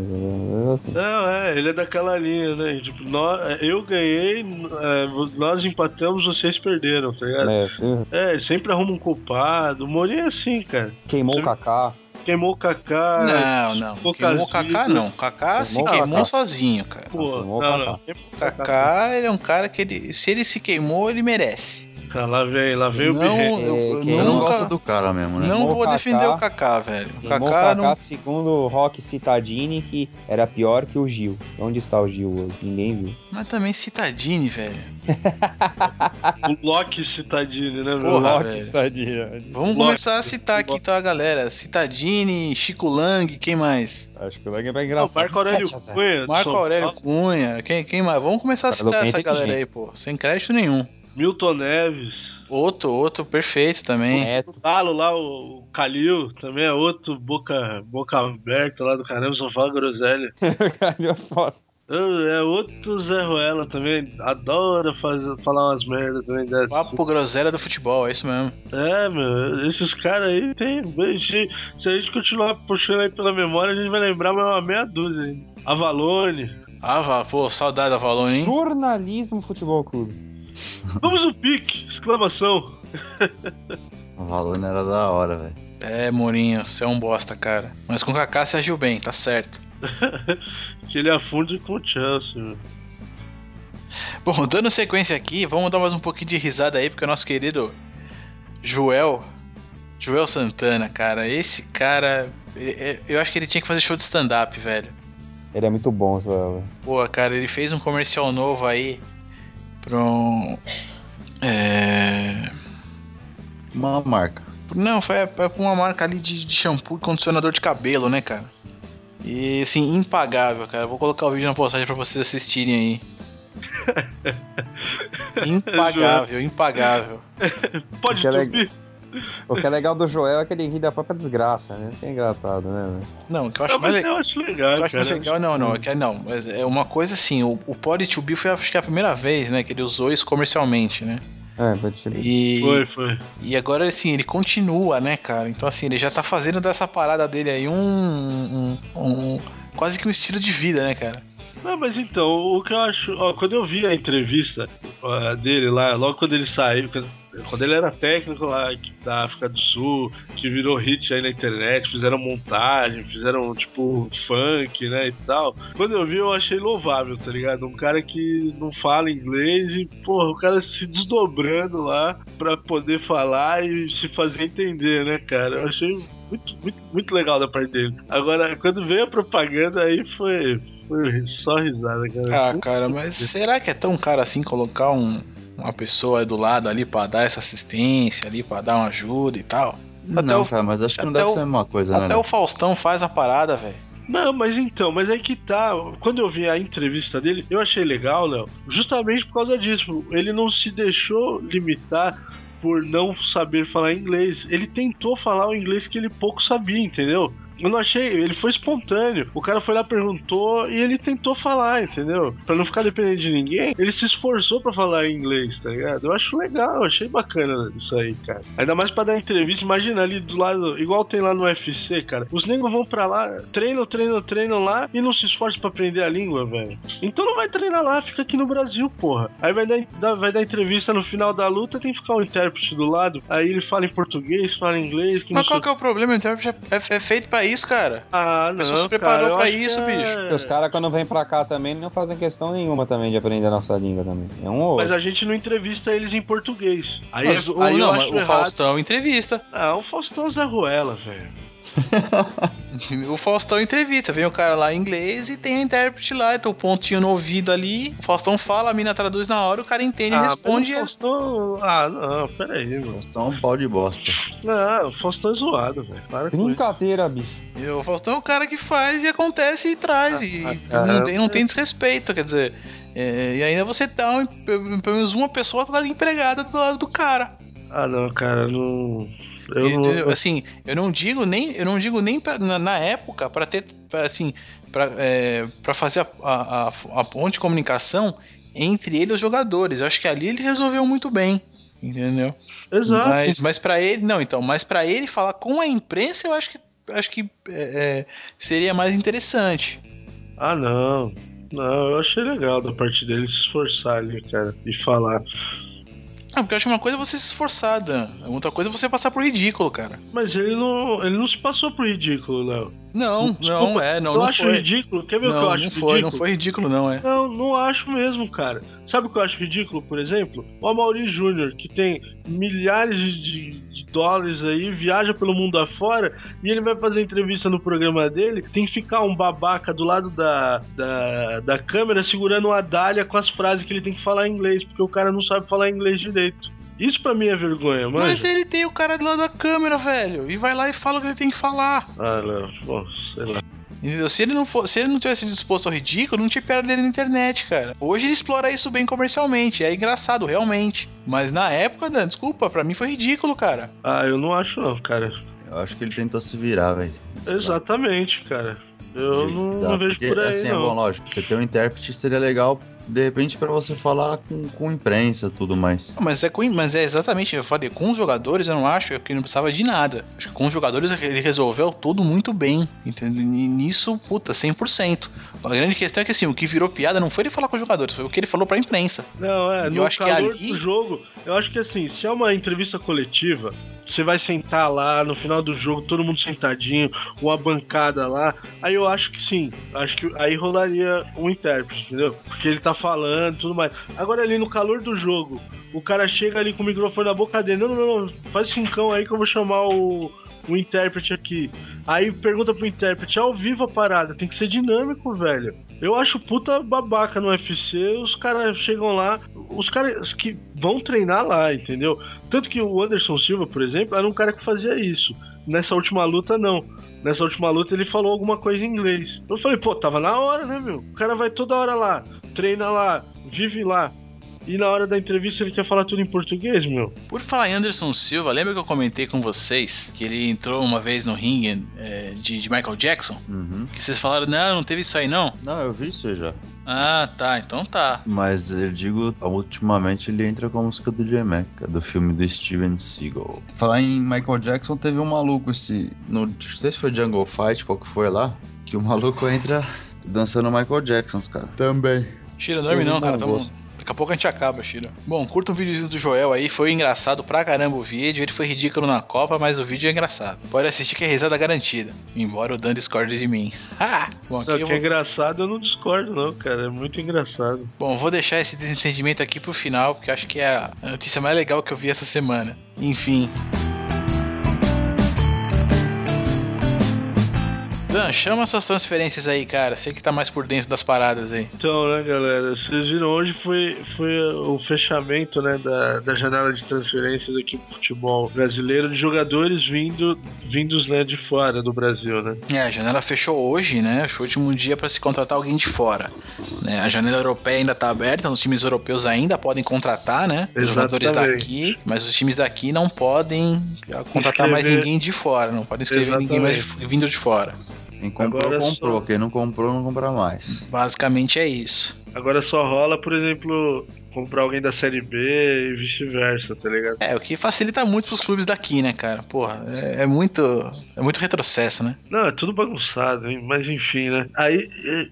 Assim. Não, é, ele é daquela linha, né? Tipo, nós, eu ganhei, é, nós empatamos, vocês perderam, tá ligado? É, É, sempre arruma um culpado. O Mourinho é assim, cara. queimou o Kaká. Queimou o Kaká. não, não. Queimou o. Kaká, não. O Kaká se Queimou Kaká. sozinho, cara. Pô, não, Kaká. não. O Kaká, ele é um cara que ele. Se ele se queimou, ele merece. Cara, lá vem, lá vem o Não, birrento. eu, É, eu quem Você não gosta do cara mesmo, né? Não vou o defender o Kaká, velho. O o Kaká Kaká, não. segundo o Rock Citadini, que era pior que o Gil. Onde está o Gil hoje? Ninguém viu. Mas também Citadini, velho. O Loki citadini, né, meu? Porra, Rock velho. Citadini. Vamos Lógico. começar a citar aqui então a galera. Citadini, Chico Lang, quem mais? Acho que o Lang vai Não, engraçado. Marco Aurélio 7 a 0. Cunha. Marco Aurélio Cunha, quem, quem mais? Vamos começar a citar essa galera aí, pô. Sem crédito nenhum. Milton Neves. Outro, outro, perfeito também. Neto. O Galo lá, o o Calil, também é outro boca, boca aberta lá do caramba, só fala groselha. Caralho, foda. É outro Zé Ruela também, adora fazer, falar umas merdas também dessas. Papo groselha do futebol, é isso mesmo. É, meu, esses caras aí tem. Se, se a gente continuar puxando aí pela memória, a gente vai lembrar mais uma meia dúzia ainda. Avalone. Ah, pô, saudade da Valone, hein? Jornalismo Futebol Clube. Vamos no pique! Exclamação. O Valone era da hora, velho. É, Mourinho, você é um bosta, cara. Mas com o Kaká você agiu bem, tá certo. que ele afunde com meu. Bom, dando sequência aqui, vamos dar mais um pouquinho de risada aí, porque o nosso querido Joel, Joel Santana, cara, esse cara, é- é- eu acho que ele tinha que fazer show de stand-up, velho. Ele é muito bom, Joel. Pô, cara, ele fez um comercial novo aí um. É. Uma marca. Não, foi é pra uma marca ali de, de shampoo e condicionador de cabelo, né, cara? E assim, impagável, cara. Vou colocar o vídeo na postagem pra vocês assistirem aí. Impagável, impagável. Pode é subir? O que é legal do Joel é que ele ri da própria desgraça, né? Isso é engraçado, né? velho? Não, o que eu acho Não, mais mas legal. eu acho legal, Eu acho mais legal, não, não, é que não, mas é uma coisa assim, o, o Pod to Be foi acho que a primeira vez, né, que ele usou isso comercialmente, né? É. E, Foi, foi. e agora assim, ele continua, né, cara? Então assim, ele já tá fazendo dessa parada dele aí um, um, um- quase que um estilo de vida, né, cara? Não, mas então, o que eu acho. Ó, quando eu vi a entrevista ó, dele lá, logo quando ele saiu, quando, ele era técnico lá da África do Sul, que virou hit aí na internet, fizeram montagem, fizeram tipo funk, né, e tal. Quando eu vi, eu achei louvável, tá ligado? Um cara que não fala inglês e, porra, o cara se desdobrando lá pra poder falar e se fazer entender, né, cara? Eu achei muito, muito, muito legal da parte dele. Agora, quando veio a propaganda, aí foi. Foi só risada, cara. Ah, cara, mas será que é tão caro assim colocar um, uma pessoa do lado ali pra dar essa assistência ali, pra dar uma ajuda e tal? Até não, o- cara, mas acho que não até deve o- ser a mesma coisa, né? Até Léo? o Faustão faz a parada, velho. Não, mas então, mas aí que tá. Quando eu vi a entrevista dele, eu achei legal, Léo, justamente por causa disso. Ele não se deixou limitar por não saber falar inglês. Ele tentou falar o inglês que ele pouco sabia, entendeu? Eu não achei, ele foi espontâneo. O cara foi lá, perguntou e ele tentou falar, entendeu? Pra não ficar dependendo de ninguém, ele se esforçou pra falar inglês, tá ligado? Eu acho legal, eu achei bacana isso aí, cara. Ainda mais pra dar entrevista, imagina ali do lado, igual tem lá no UFC, cara. Os negros vão pra lá, treinam, treinam, treinam lá e não se esforçam pra aprender a língua, velho. Então não vai treinar lá, fica aqui no Brasil, porra. Aí vai dar, vai dar entrevista no final da luta, tem que ficar um intérprete do lado. Aí ele fala em português, fala em inglês. Mas qual que é o problema? O intérprete é, é feito pra isso, cara. Ah, A não. pessoa se preparou cara, pra isso, que bicho. é- Os caras, quando vêm pra cá também, não fazem questão nenhuma também de aprender a nossa língua também. É um ou Mas a gente não entrevista eles em português. Aí, Mas é- o, aí eu não, mas o errado. Faustão entrevista. Ah, o Faustão é Zé Ruela, velho. O Faustão entrevista. Vem o cara lá em inglês e tem a intérprete lá. Tem o pontinho no ouvido ali. O Faustão fala, a mina traduz na hora, o cara entende e Ah, responde. mas o Faustão... Ah, não, pera aí, mano. Faustão é um pau de bosta. Não, o Faustão é zoado, velho. Brincadeira, bicho. E o Faustão é o cara que faz e acontece e traz. E ah, não, ah, tem, não tem desrespeito, quer dizer. é, e ainda você dá um- pelo pelo menos uma pessoa tá empregada do lado do cara. Ah, não, cara, não... Eu não... assim, eu não digo nem, eu não digo nem pra- na, na época para ter, pra, assim, para é, pra fazer a, a, a- a ponte de comunicação entre ele e os jogadores. Eu acho que ali ele resolveu muito bem, entendeu? Exato. Mas, mas para ele, não, então, mas para ele falar com a imprensa, eu acho que, acho que é, é, seria mais interessante. Ah, não. Não, eu achei legal da parte dele se esforçar ali, cara, e falar. Ah, porque eu acho uma coisa é você se esforçar, Dan. Outra coisa é você passar por ridículo, cara. Mas ele não, ele não se passou pro ridículo, Léo. Não, não, é, não, eu não acho foi. ridículo. Quer ver o que eu Não, acho não ridículo? foi, não foi ridículo, não, é. Não, não acho mesmo, cara. Sabe o que eu acho ridículo, por exemplo? O Amaury Júnior, que tem milhares de dólares aí, viaja pelo mundo afora, e ele vai fazer entrevista no programa dele, tem que ficar um babaca do lado da, da, da câmera segurando uma dália com as frases que ele tem que falar em inglês, porque o cara não sabe falar inglês direito. Isso pra mim é vergonha, mano. Mas ele tem o cara do lado da câmera, velho. E vai lá e fala o que ele tem que falar. Ah, não, bom, sei lá. Entendeu? Se ele não for, se ele não tivesse disposto ao ridículo, não tinha piada dele na internet, cara. Hoje ele explora isso bem comercialmente, é engraçado, realmente. Mas na época, Dan, desculpa, pra mim foi ridículo, cara. Ah, eu não acho não, cara. Eu acho que ele tentou se virar, velho. Exatamente, cara. Eu não, não vejo porque, por aí, assim, não. é bom, lógico. Você ter um intérprete seria legal, de repente, pra você falar com, com imprensa e tudo mais. Mas é, com, mas é exatamente, eu falei, com os jogadores eu não acho que ele não precisava de nada. Acho que com os jogadores ele resolveu tudo muito bem. Entendeu? E nisso, puta, 100%. A grande questão é que assim, o que virou piada não foi ele falar com os jogadores, foi o que ele falou pra imprensa. Não, é, Eu no acho que ali- do jogo, eu acho que assim, se é uma entrevista coletiva, você vai sentar lá no final do jogo, todo mundo sentadinho, uma bancada lá, aí eu acho que sim, acho que aí rolaria um intérprete, entendeu? Porque ele tá falando e tudo mais. Agora ali no calor do jogo, o cara chega ali com o microfone na boca dele, não, não, não, faz cincão aí que eu vou chamar o, o intérprete aqui. Aí pergunta pro intérprete, é ao vivo a parada, tem que ser dinâmico, velho. Eu acho puta babaca no UFC, os caras chegam lá, os caras que vão treinar lá, entendeu? Tanto que o Anderson Silva, por exemplo, era um cara que fazia isso. Nessa última luta, não. Nessa última luta ele falou alguma coisa em inglês. Eu falei, pô, tava na hora, né, meu? O cara vai toda hora lá, treina lá, vive lá. E na hora da entrevista ele quer falar tudo em português, meu. Por falar em Anderson Silva, lembra que eu comentei com vocês que ele entrou uma vez no ringue é, de, de Michael Jackson? Uhum. Que vocês falaram, não, não teve isso aí não? Não, eu vi isso aí já. Ah, tá, então tá. Mas eu digo, ultimamente ele entra com a música do Jamaica, do filme do Steven Seagal. Falar em Michael Jackson, teve um maluco esse. No, não sei se foi Jungle Fight, qual que foi lá, que o maluco entra dançando Michael Jackson, cara. Também. Shira, não dorme não, não cara. Tamo... gosto. Daqui a pouco a gente acaba, Shira. Bom, curta um videozinho do Joel aí. Foi engraçado pra caramba o vídeo. Ele foi ridículo na Copa, mas o vídeo é engraçado. Pode assistir que é risada garantida. Embora o Dan discorde de mim. Ah! Bom, aqui Não, eu que é vou... engraçado, eu não discordo, não, cara. É muito engraçado. Bom, vou deixar esse desentendimento aqui pro final, porque acho que é a notícia mais legal que eu vi essa semana. Enfim. Dan, chama suas transferências aí, cara. Você que tá mais por dentro das paradas aí. Então, né, galera, vocês viram hoje foi, foi o fechamento, né, da, da janela de transferências aqui pro futebol brasileiro de jogadores vindo, vindos, né, de fora do Brasil, né? É, a janela fechou hoje, né? Foi o último dia pra se contratar alguém de fora. Né? A janela europeia ainda tá aberta, os times europeus ainda podem contratar, né? Os jogadores Exatamente. daqui, mas os times daqui não podem contratar mais Escrever. ninguém de fora, não podem escrever ninguém mais de- vindo de fora. Quem comprou, Agora comprou. só- Quem não comprou, não compra mais. Basicamente é isso. Agora só rola, por exemplo, comprar alguém da Série B e vice-versa, tá ligado? É, o que facilita muito pros clubes daqui, né, cara? Porra, é, é muito. É muito retrocesso, né? Não, é tudo bagunçado, hein? mas enfim, né? Aí,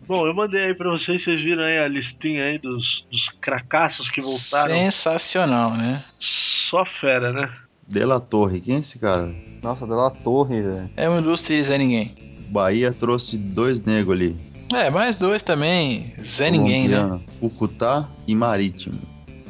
bom, eu mandei aí pra vocês, vocês viram aí a listinha aí dos, dos cracassos que voltaram. Sensacional, né? Só fera, né? De La Torre, quem é esse cara? Nossa, dela torre, velho. É uma indústria Zé Ninguém. Bahia trouxe dois negros ali. É, mais dois também. Zé Ninguém, né? Cucutá e Marítimo.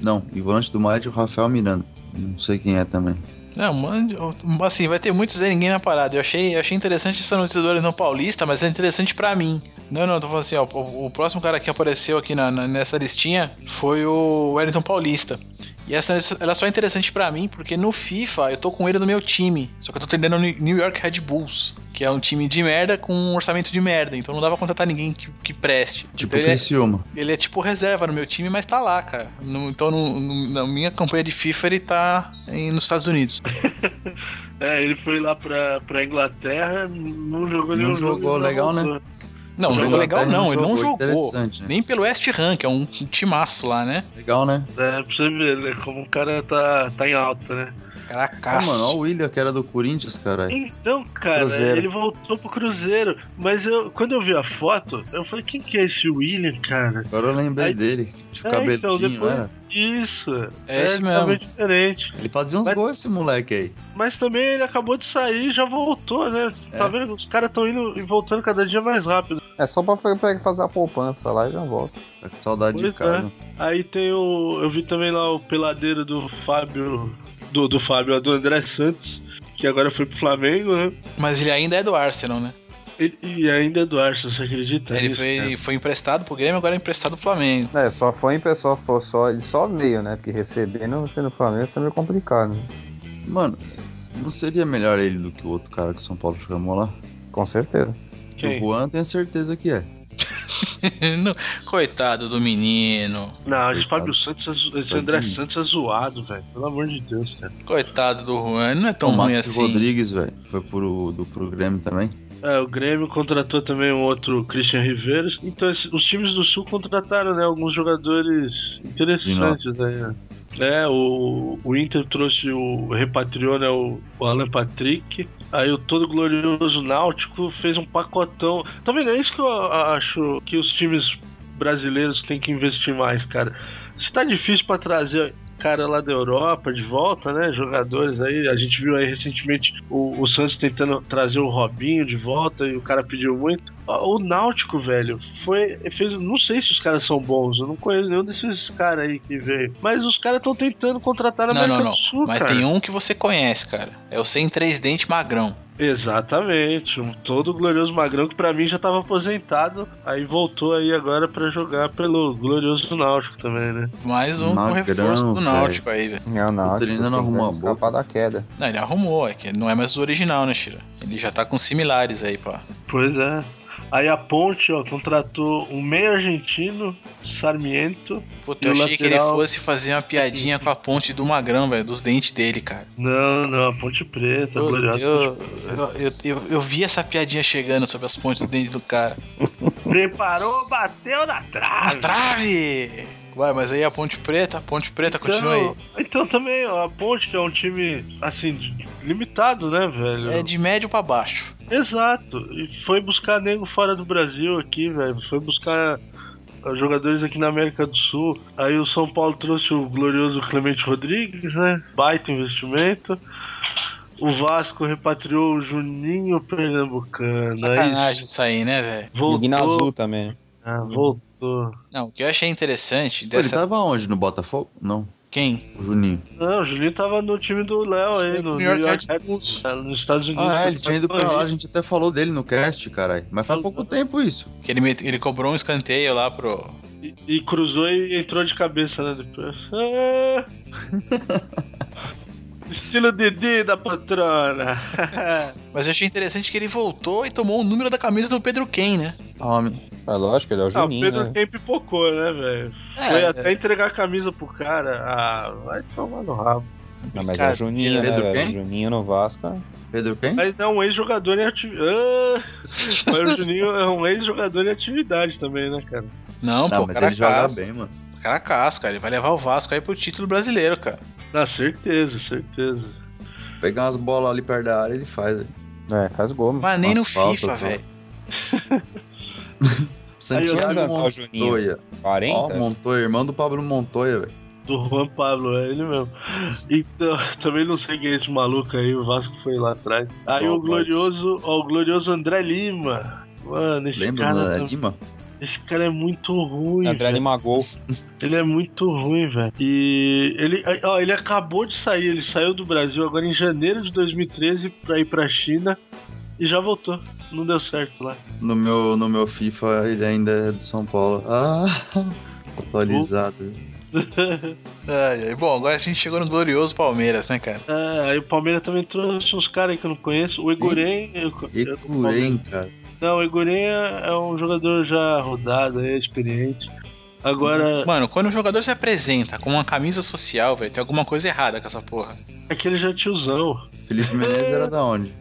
Não, e volante do Marítimo, Rafael Miranda. Não sei quem é também. Não, mano, assim, vai ter muito Zé Ninguém na parada. Eu achei, eu achei interessante essa notícia do Horizon Paulista, mas é interessante pra mim. Não, não, tô falando assim, ó, o, o próximo cara que apareceu aqui na, na- nessa listinha foi o Wellington Paulista. E essa ela só é interessante pra mim porque no FIFA eu tô com ele no meu time. Só que eu tô treinando no New York Red Bulls, que é um time de merda com um orçamento de merda. Então não dá pra contratar ninguém que, que preste. Tipo então, ele, é, Criciúma. ele é tipo reserva no meu time, mas tá lá, cara. No- então no- no- na minha campanha de FIFA ele tá em- nos Estados Unidos. É, ele foi lá pra, pra Inglaterra, não jogou nenhum jogo. jogou e não legal, né? Não, não Jogou jogou legal não, ele não jogou. Interessante, né? Nem pelo West Ham, que é um, um timaço lá, né? Legal, né? É, pra você ver, né, como o cara tá, tá em alta, né? Ah, Caracaço. mano, olha o William, que era do Corinthians, caralho. Então, cara, Cruzeiro. ele voltou pro Cruzeiro. Mas eu, quando eu vi a foto, eu falei, quem que é esse William, cara? Agora eu lembrei Aí- dele. Tipo, É, cabelinho, então, depois- era? Isso. É esse totalmente diferente. Ele fazia uns Mas- gols, esse moleque aí. Mas também ele acabou de sair e já voltou, né? Tá É. vendo? Os caras estão indo e voltando cada dia mais rápido. É só pra, pra fazer a poupança lá e já volta. Tá com saudade Pois de casa. Aí tem o. Eu vi também lá o peladeiro do Fábio. Do, do Fábio, ó, do André Santos, que agora foi pro Flamengo, né? Mas ele ainda é do Arsenal, né? E, e ainda é do Arsenal, você acredita? ele nisso, foi, foi emprestado pro Grêmio, agora é emprestado pro Flamengo. É, só foi em pessoa, foi só, ele só veio, né? Porque recebendo você no Flamengo isso é meio complicado, né? Mano, não seria melhor ele do que o outro cara que o São Paulo chamou lá? Com certeza. Quem? O Juan tenho certeza que é. Não, Coitado do menino. Não, esse. Fábio Santos, é esse André. Santos é zoado, velho. Pelo amor de Deus, cara. Coitado do Juan, ele não é tão o ruim Max assim. Rodrigues, velho, foi pro, do, pro Grêmio também. É, o Grêmio contratou também um outro Christian Riveiros. Então, esse- os times do Sul contrataram, né, alguns jogadores interessantes aí, né? É, o, o Inter trouxe o. repatriou, né, o, o Alan Patrick. Aí o todo glorioso Náutico fez um pacotão. Tá vendo? É isso que eu acho que os times brasileiros têm que investir mais, cara. Se tá difícil pra trazer cara lá da Europa de volta, né? Jogadores aí. A gente viu aí recentemente o, o Santos tentando trazer o Robinho de volta e o cara pediu muito. O Náutico, velho, foi. Fez, não sei se os caras são bons, eu não conheço nenhum desses caras aí que veio. Mas os caras estão tentando contratar na Não, América não, não. do Sul, Mas cara. tem um que você conhece, cara. É o sem três dentes magrão. Exatamente, um todo glorioso Magrão que pra mim já tava aposentado, aí voltou aí agora pra jogar pelo glorioso Náutico também, né? Mais um com Magrão, reforço do. Náutico aí, velho. Não. O Trina não arrumou a boca. da queda. Não, ele arrumou, é que ele não é mais o original, né, Shira? Ele já tá com similares aí, pá. Pois é. Aí a Ponte, ó, contratou um meio argentino, Sarmiento. Puta, eu achei que ele lateral- fosse fazer uma piadinha com a ponte do Magrão, velho, dos dentes dele, cara. Não, não, a Ponte Preta, Eu, gloriosa. eu, eu, eu, eu- vi essa piadinha chegando sobre as pontes do dente do cara. Preparou, bateu na trave. trave! Ué, mas aí a ponte preta, a ponte preta, continua aí. Então, então também, a Ponte que é um time, assim, limitado, né, velho? É de médio pra baixo. Exato. E foi buscar nego fora do Brasil aqui, velho. Foi buscar uh, jogadores aqui na América do Sul. Aí o São Paulo trouxe o glorioso Clemente Rodrigues, né? Baita investimento. O Vasco repatriou o Juninho Pernambucano. Aí Sacanagem isso aí, né, velho? Voltou. azul também. Ah, voltou. Não, o que eu achei interessante Pô, ele tava onde? No Botafogo? Não. Quem? O Juninho. Não, o Julinho tava no time do Léo aí, no New York York Red. Bulls, nos Estados Unidos. Ah, é, ele tinha ido pra lá, a gente. até falou dele no cast, caralho. Mas faz pouco tempo isso. Que ele, ele cobrou um escanteio lá pro. E, e cruzou e entrou de cabeça, né? Depois. Ah! Estilo Didi da patrona. Mas eu achei interessante que ele voltou e tomou o número da camisa do Pedro Ken, né? Homem. É lógico, ele é o ah, o Juninho, Pedro né? quem pipocou, né, velho? É, Foi até entregar a camisa pro cara. Ah, vai tomar no rabo. Não, mas é o Juninho, né, Pedro velho? quem? Juninho no Vasco. é- Pedro quem? Mas é um ex-jogador em atividade. Ah, mas o Juninho é um ex-jogador em atividade também, né, cara? Não, Não, pô, mas cara ele joga bem, mano. Cara casco, cara. Ele vai levar o Vasco aí pro título brasileiro, cara. Na certeza, certeza. Pegar umas bolas ali perto da área, ele faz, velho. É, faz gol, mano. Mas nem no FIFA, velho. Santiago. Montoya. 40? Ó, Montoya, irmão do Pablo Montoya, velho. Do Juan Pablo, é ele mesmo. Então, também não sei quem é esse maluco aí, o Vasco foi lá atrás. Aí Ó, o glorioso, ó, o glorioso André Lima. Mano, esse Lembra cara, do tá- André Lima? esse cara é muito ruim, André. Lima Gol. Ele é muito ruim, velho. E ele, ó, ele acabou de sair, ele saiu do Brasil agora em janeiro de 2013 pra ir pra China e já voltou. Não deu certo lá. No meu, no meu FIFA, ele ainda é do São Paulo. Ah, atualizado. Ai, ai. Bom, agora a gente chegou no glorioso Palmeiras, né, cara? É, aí o Palmeiras também trouxe uns caras aí que eu não conheço. O E eu- Curem, cara. Não, o Egoren é é um jogador já rodado, é experiente. Agora, Mano, quando o jogador se apresenta com uma camisa social, velho, tem alguma coisa errada com essa porra. aquele já é tiozão. Felipe Menezes era da onde?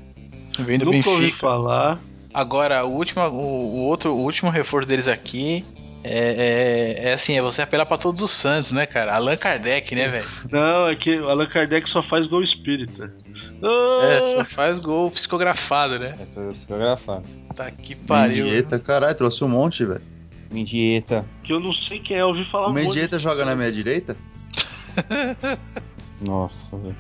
Vem do Nunca ouvi Benfica. falar. Agora, o último, o, o outro, o último reforço deles aqui é, é, é assim, é você apelar pra todos os santos, né, cara? Allan Kardec, né, velho? Não, é que o Allan Kardec só faz gol espírita. É, Ah, só faz gol psicografado, né? É psicografada. Tá que pariu. Mendieta, caralho, trouxe um monte, velho. Mendieta. que eu não sei quem é, eu ouvi falar O muito. Mendieta joga na minha direita? Nossa, velho.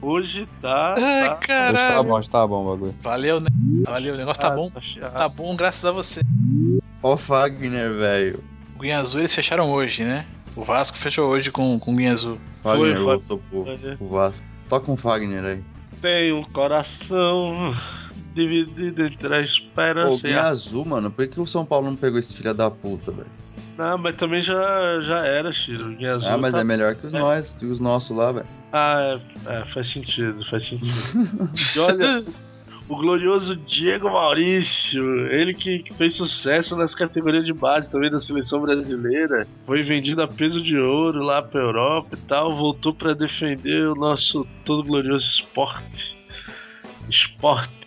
Hoje tá. Ai, tá Hoje tá caralho. bom, hoje tá bom o bagulho. Valeu, né? Valeu, o negócio tá bom. Tá chiado. Tá bom, graças a você. Ó o Fagner, velho. O Guinha Azul eles fecharam hoje, né? O Vasco fechou hoje com, com o Guinha Azul. Fagner Foi, voltou pro, pro Vasco. Toca um Fagner aí. Tem um coração dividido entre a esperança Ô, Guinha. Azul, mano. Por que o São Paulo não pegou esse filho da puta, velho? Não, mas também já, já era, Chiro. Ah, mas tá- é melhor que os É. nós, que os nossos lá, velho. Ah, é, é, faz sentido, faz sentido. e olha, o glorioso Diego Maurício, ele que, fez sucesso nas categorias de base também da seleção brasileira, foi vendido a peso de ouro lá pra Europa e tal, voltou pra defender o nosso todo glorioso esporte. Esporte.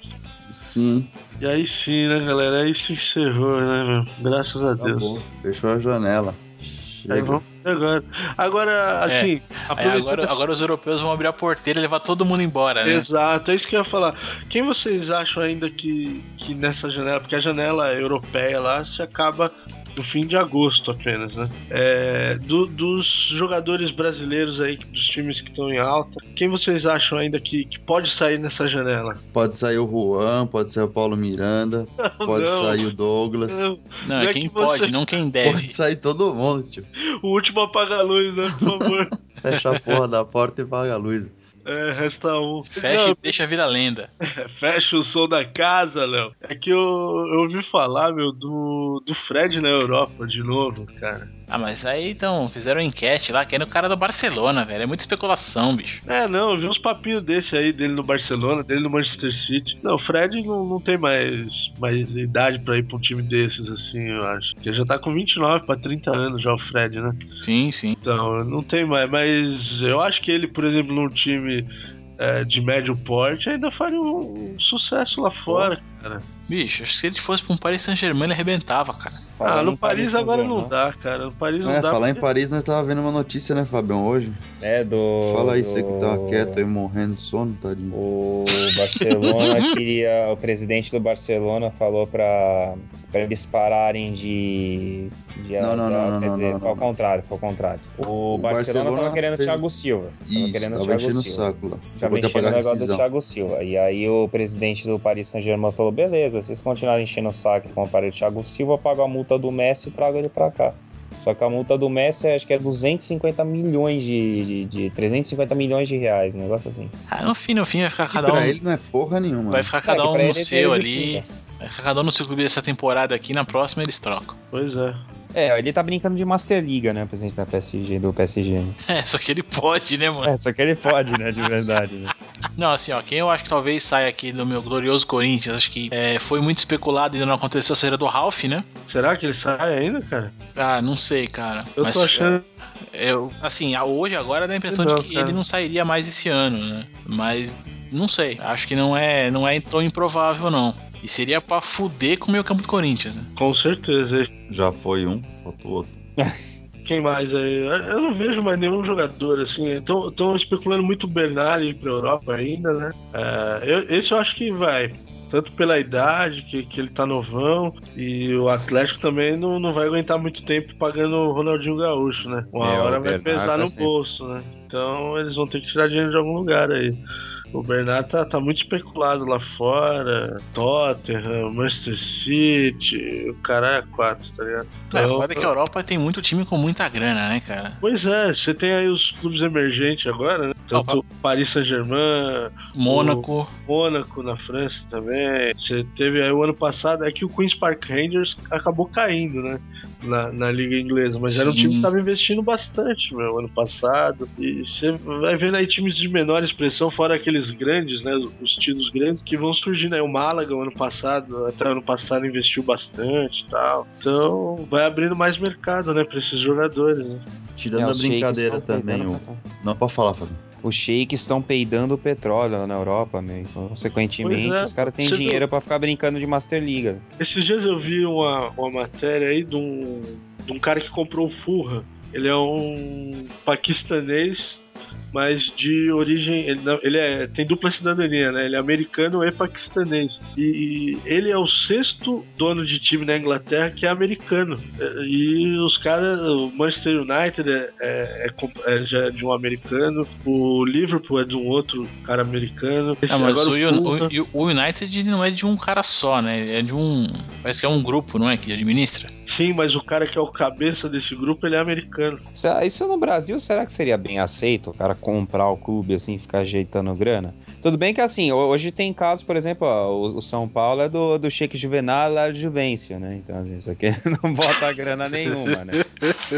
Sim, E aí sim, né, galera? Aí se encerrou, né, meu? Graças a Deus. acabou. Fechou a janela. Aí Chega. vamos ver agora. Agora, assim, Aí aproveitando agora, essa- agora os europeus vão abrir a porteira e levar todo mundo embora, né? Exato, é isso que eu ia falar. Quem vocês acham ainda que, que nessa janela, porque a janela europeia lá se acaba no fim de agosto apenas, né? É, do- dos jogadores brasileiros aí, dos times que estão em alta, quem vocês acham ainda que, que pode sair nessa janela? Pode sair o Juan, pode sair o Paulo Miranda, pode Não, sair o Douglas. não. Não, Não é é quem que você- pode, não quem deve. Pode sair todo mundo, tio. O último apaga a luz, né, por favor. Fecha a porra da porta e paga a luz. É, resta um. Fecha Não, e deixa virar lenda. Fecha o som da casa, Léo. É que eu, eu ouvi falar, meu, do, do Fred na Europa de novo, cara. Ah, mas aí então, fizeram enquete lá, querendo o cara do Barcelona, velho. É muita especulação, bicho. É, não, eu vi uns papinhos desse aí, dele no Barcelona, dele no Manchester City. Não, o Fred não, não tem mais, mais idade pra ir pra um time desses, assim, eu acho. Ele já tá com 29 pra 30 anos já, o Fred, né? Sim, sim. Então, não tem mais. Mas eu acho que ele, por exemplo, num time é, de médio porte, ainda faria um, um sucesso lá fora, cara. Bicho, acho que se ele fosse pra um Paris Saint-Germain, ele arrebentava, cara. Ah, no Paris agora não dá. cara. No Paris não É, dá. falar em porque- Paris, nós tava vendo uma notícia, né, Fabião, hoje? É do. Fala aí, do- você que tá quieto aí, morrendo de sono, tadinho. O Barcelona queria. O presidente do Barcelona falou pra, pra eles pararem de. de Não, não, não, não, quer não, dizer, não, foi ao contrário, foi ao contrário. O, O Barcelona, Barcelona tava querendo fez- o Thiago Silva. Tava Isso, querendo o tava Thiago enchendo o Silva. saco lá. Tava enchendo o negócio do. Thiago Silva. E aí o presidente do Paris Saint-Germain falou: beleza, vocês continuarem enchendo o saco com o aparelho do Thiago Silva, eu pago a multa do Messi e trago ele pra cá. Só que a multa do Messi acho que é 250 milhões de, de, de 350 milhões de reais, um negócio assim. Ah, no fim, no fim vai ficar cada pra um. ele não é porra nenhuma. Vai ficar cada É, um pra no é seu ali. fica. Cada um no seu clube dessa temporada aqui, na próxima eles trocam. Pois é. É, ele tá brincando de Master Liga, né, presidente da PSG, do PSG. né? É, só que ele pode, né, mano? É, só que ele pode, né, de verdade. Né? Não, assim, ó, quem eu acho que talvez saia aqui do meu glorioso Corinthians, acho que é, foi muito especulado e ainda não aconteceu a saída do Ralph, né? Será que ele sai ainda, cara? Ah, não sei, cara. Eu Mas tô achando. eu, assim, hoje agora dá a impressão Não, de que cara. ele não sairia mais esse ano, né? Mas não sei, acho que não é, não é tão improvável não. E seria pra fuder com o meio campo do Corinthians, né? Com certeza. Já foi um, falta o outro. Quem mais aí? Eu não vejo mais nenhum jogador assim. Estão especulando muito o Bernard ir pra Europa ainda, né? É, eu- esse eu acho que vai. Tanto pela idade, que, que ele tá novão, e o Atlético também não, não vai aguentar muito tempo pagando o Ronaldinho Gaúcho, né? Uma É, o hora vai pesar no sempre. bolso, né? Então eles vão ter que tirar dinheiro de algum lugar aí. O Bernard tá, tá muito especulado lá fora. Tottenham, Manchester City, o cara é quatro, tá ligado? É, Então, foda que a Europa tem muito time com muita grana, né, cara? Pois é, você tem aí os clubes emergentes agora, né? Tanto o Paris Saint-Germain, Mônaco. Mônaco na França também. Você teve aí o ano passado, é que o Queen's Park Rangers acabou caindo, né? Na, na Liga Inglesa, mas era um Sim. time que estava investindo bastante, meu, ano passado. E você vai vendo aí times de menor expressão, fora aqueles grandes, né? Os, títulos grandes que vão surgindo aí. O Málaga, ano passado, até o ano passado investiu bastante e tal. Então vai abrindo mais mercado, né, pra esses jogadores, né? Tirando É, a brincadeira também, o... Não, pode falar, Fábio. Os sheiks estão peidando o petróleo lá na Europa, meu. e, Consequentemente, é, os caras têm dinheiro pra ficar brincando de Master Liga. Esses dias eu vi uma, uma matéria aí de um, de um cara que comprou o Furra. Ele é um paquistanês, mas de origem. Ele, não- ele é, tem dupla cidadania, né? Ele é americano e paquistanês. E, ele é o sexto dono de time na Inglaterra que é americano. E os caras. O Manchester United é, é- é é já de um americano. O Liverpool é de um outro cara americano. Esse- Ah, mas agora o, o- o United não é de um cara só, né? É de um. Parece que é um grupo, não é? Que administra. Sim, mas o cara que é o cabeça desse grupo, ele é americano. Se- Isso no Brasil, será que seria bem aceito o cara comprar o clube assim, ficar ajeitando grana? Tudo bem que assim, ho- hoje tem casos, por exemplo, ó, o, São Paulo é do, do Sheik Juvenal lá de Juvencio, né? Então, assim, isso aqui não bota grana nenhuma, né?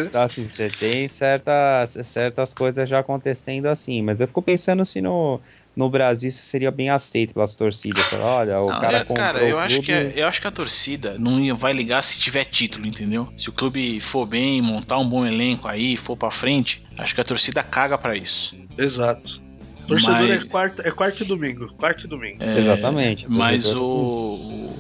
Então, assim, você tem certas, certas coisas já acontecendo assim, mas eu fico pensando se no, no Brasil isso seria bem aceito pelas torcidas. Fala, Olha, o Não, cara é, comprou cara, eu o acho, clube... que é- eu acho que a torcida não ia- vai ligar se tiver título, entendeu? Se o clube for bem, montar um bom elenco aí, for pra frente, acho que a torcida caga pra isso. Exato. Torcedor Mas- é, quarta, é quarta e domingo. Quarta e domingo. É, Exatamente. Mas o, o-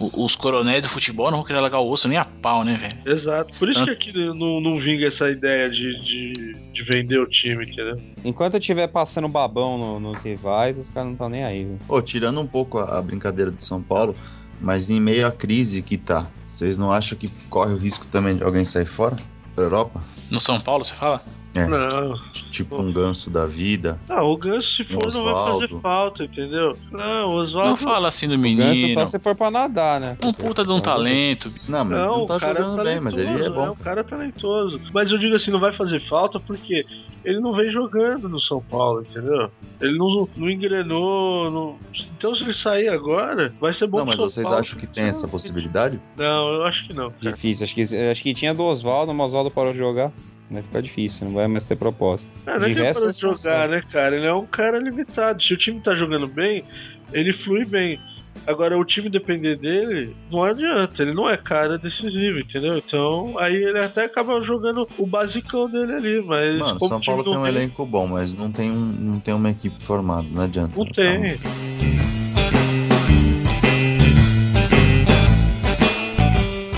os coronéis do futebol não vão querer largar o osso nem a pau, né, velho? Exato. Por isso que aqui não, não vinga essa ideia de, de, de vender o time, entendeu? Enquanto eu estiver passando babão no- nos rivais, os caras não estão nem aí. viu? Ô, tirando um pouco a, a brincadeira de São Paulo, mas em meio à crise que tá, vocês não acham que corre o risco também de alguém sair fora? Pra Europa? No São Paulo, você fala? É. Não. Tipo um ganso da vida. Ah, o Ganso, se for, não vai fazer Osvaldo. falta, entendeu? Não, o Não Oswaldo. fala assim do Ganso menino. só se for pra nadar, né? Um puta de um talento. Não, mas Não, não, tá o cara jogando bem, mas ele é bom. O cara é talentoso. Mas eu digo assim, não vai fazer falta porque ele não vem jogando no São Paulo, entendeu? Ele não, não engrenou. não- Então se ele sair agora, vai ser bom Não, mas São vocês Paulo. acham que tem essa possibilidade? Não, eu acho que não. cara. Difícil. Acho que, acho que tinha do Oswaldo, mas o Oswaldo parou de jogar. Vai ficar difícil, não vai mais ter proposta. É, não é De resto, parou é jogar, né, cara? Ele é um cara limitado. Se o time tá jogando bem, ele flui bem. Agora, o time depender dele, não adianta. Ele não é cara decisivo, entendeu? Então, aí ele até acaba jogando o basicão dele ali. Mas, Mano, São Paulo tem um elenco bom, mas não tem, um, não tem uma equipe formada, não adianta. Não tem. Então,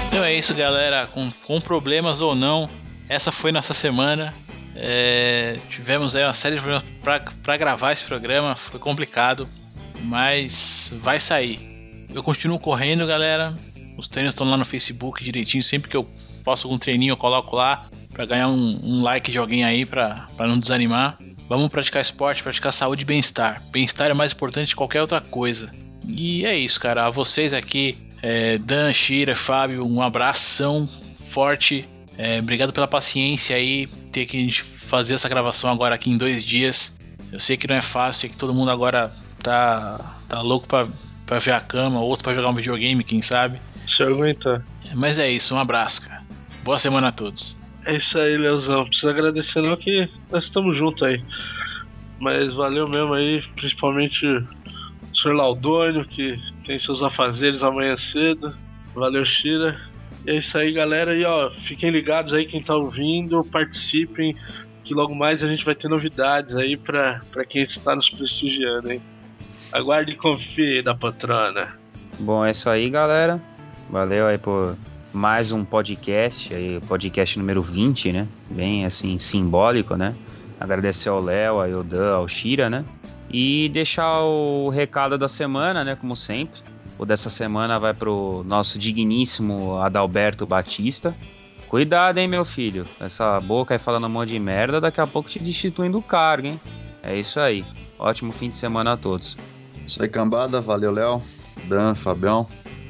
Então é isso, galera. Com, com problemas ou não, essa foi nossa semana. É, tivemos aí uma série de problemas pra gravar esse programa. Foi complicado, mas vai sair. Eu continuo correndo, galera. Os treinos estão lá no Facebook direitinho. Sempre que eu posto algum treininho, eu coloco lá pra ganhar um, um like de alguém aí pra não desanimar. Vamos praticar esporte, praticar saúde e bem-estar. Bem-estar é mais importante que qualquer outra coisa. E é isso, cara. A vocês aqui, é, Dan, Shira, Fábio, um abração forte. É, obrigado pela paciência aí, ter que fazer essa gravação agora aqui em dois dias. Eu sei que não é fácil, sei que todo mundo agora tá, tá louco pra, pra ver a cama, outro pra jogar um videogame, quem sabe. Se aguentar. Mas é isso, um abraço, cara. Boa semana a todos. É isso aí, Leozão. Preciso agradecer não que nós estamos juntos aí. Mas valeu mesmo aí, principalmente o Sr. Laudônio, que tem seus afazeres amanhã cedo. Valeu, Shira. É isso aí, galera. E ó, fiquem ligados aí quem tá ouvindo, participem, que logo mais a gente vai ter novidades aí pra, pra quem está nos prestigiando, hein? Aguarde e confie da patrona. Bom, é isso aí, galera. Valeu aí por mais um podcast, aí, podcast número 20, né? Bem assim, simbólico, né? Agradecer ao Léo, ao Dan, ao Shira, né? E deixar o recado da semana, né? Como sempre. O dessa semana vai pro nosso digníssimo Adalberto Batista. Cuidado, hein, meu filho. Essa boca aí falando um monte de merda, daqui a pouco te destituindo do cargo, hein? É isso aí. Ótimo fim de semana a todos. Isso aí, cambada. Valeu, Léo, Dan, Fabião.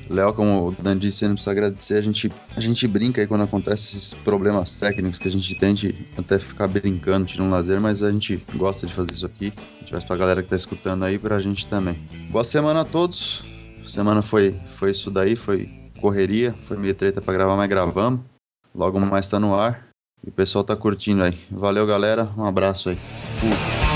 Léo, como o Dan disse, não precisa agradecer. A gente, a gente brinca aí quando acontece esses problemas técnicos que a gente tem de até ficar brincando, tirando um lazer, mas a gente gosta de fazer isso aqui. A gente faz pra galera que tá escutando aí, pra gente também. Boa semana a todos. Semana foi, foi isso daí, foi correria, foi meio treta pra gravar, mas gravamos. Logo mais tá no ar. E o pessoal tá curtindo aí. Valeu, galera. Um abraço aí. Fui.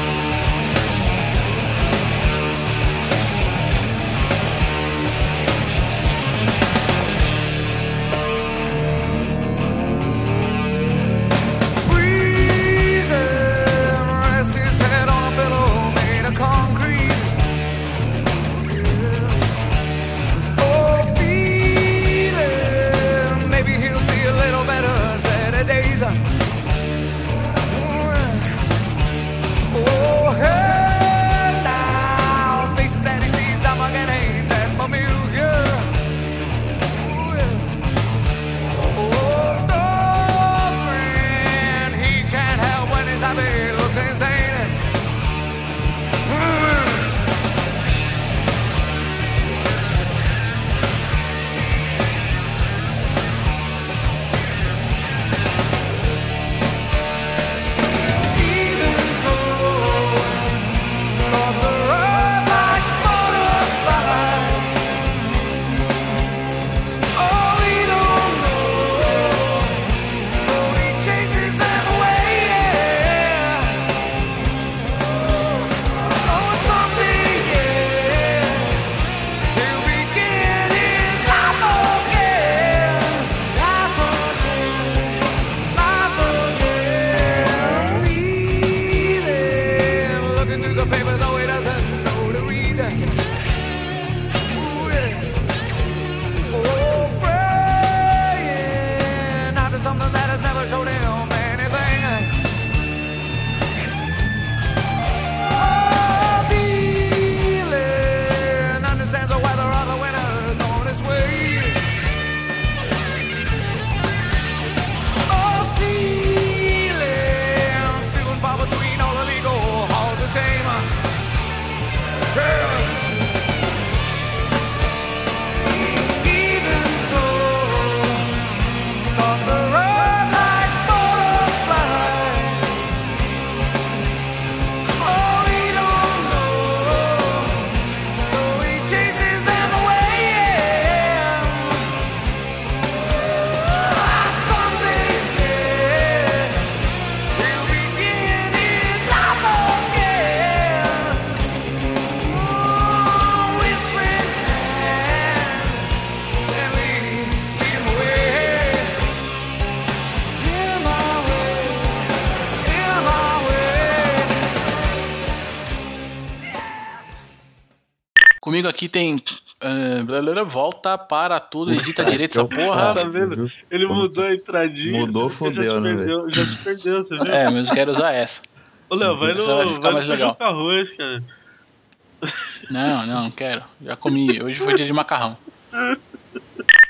Aqui tem. blá, volta para tudo, edita direito essa porra. Tá vendo? Ele mudou a entradinha. Mudou, já fodeu, né, perdeu- Já se perdeu, você viu? É, mas eu quero usar essa. Ô, Léo, vai no, vai ficar vai mais legal. com arroz, cara. Não, não, não quero. Já comi. Hoje foi dia de macarrão.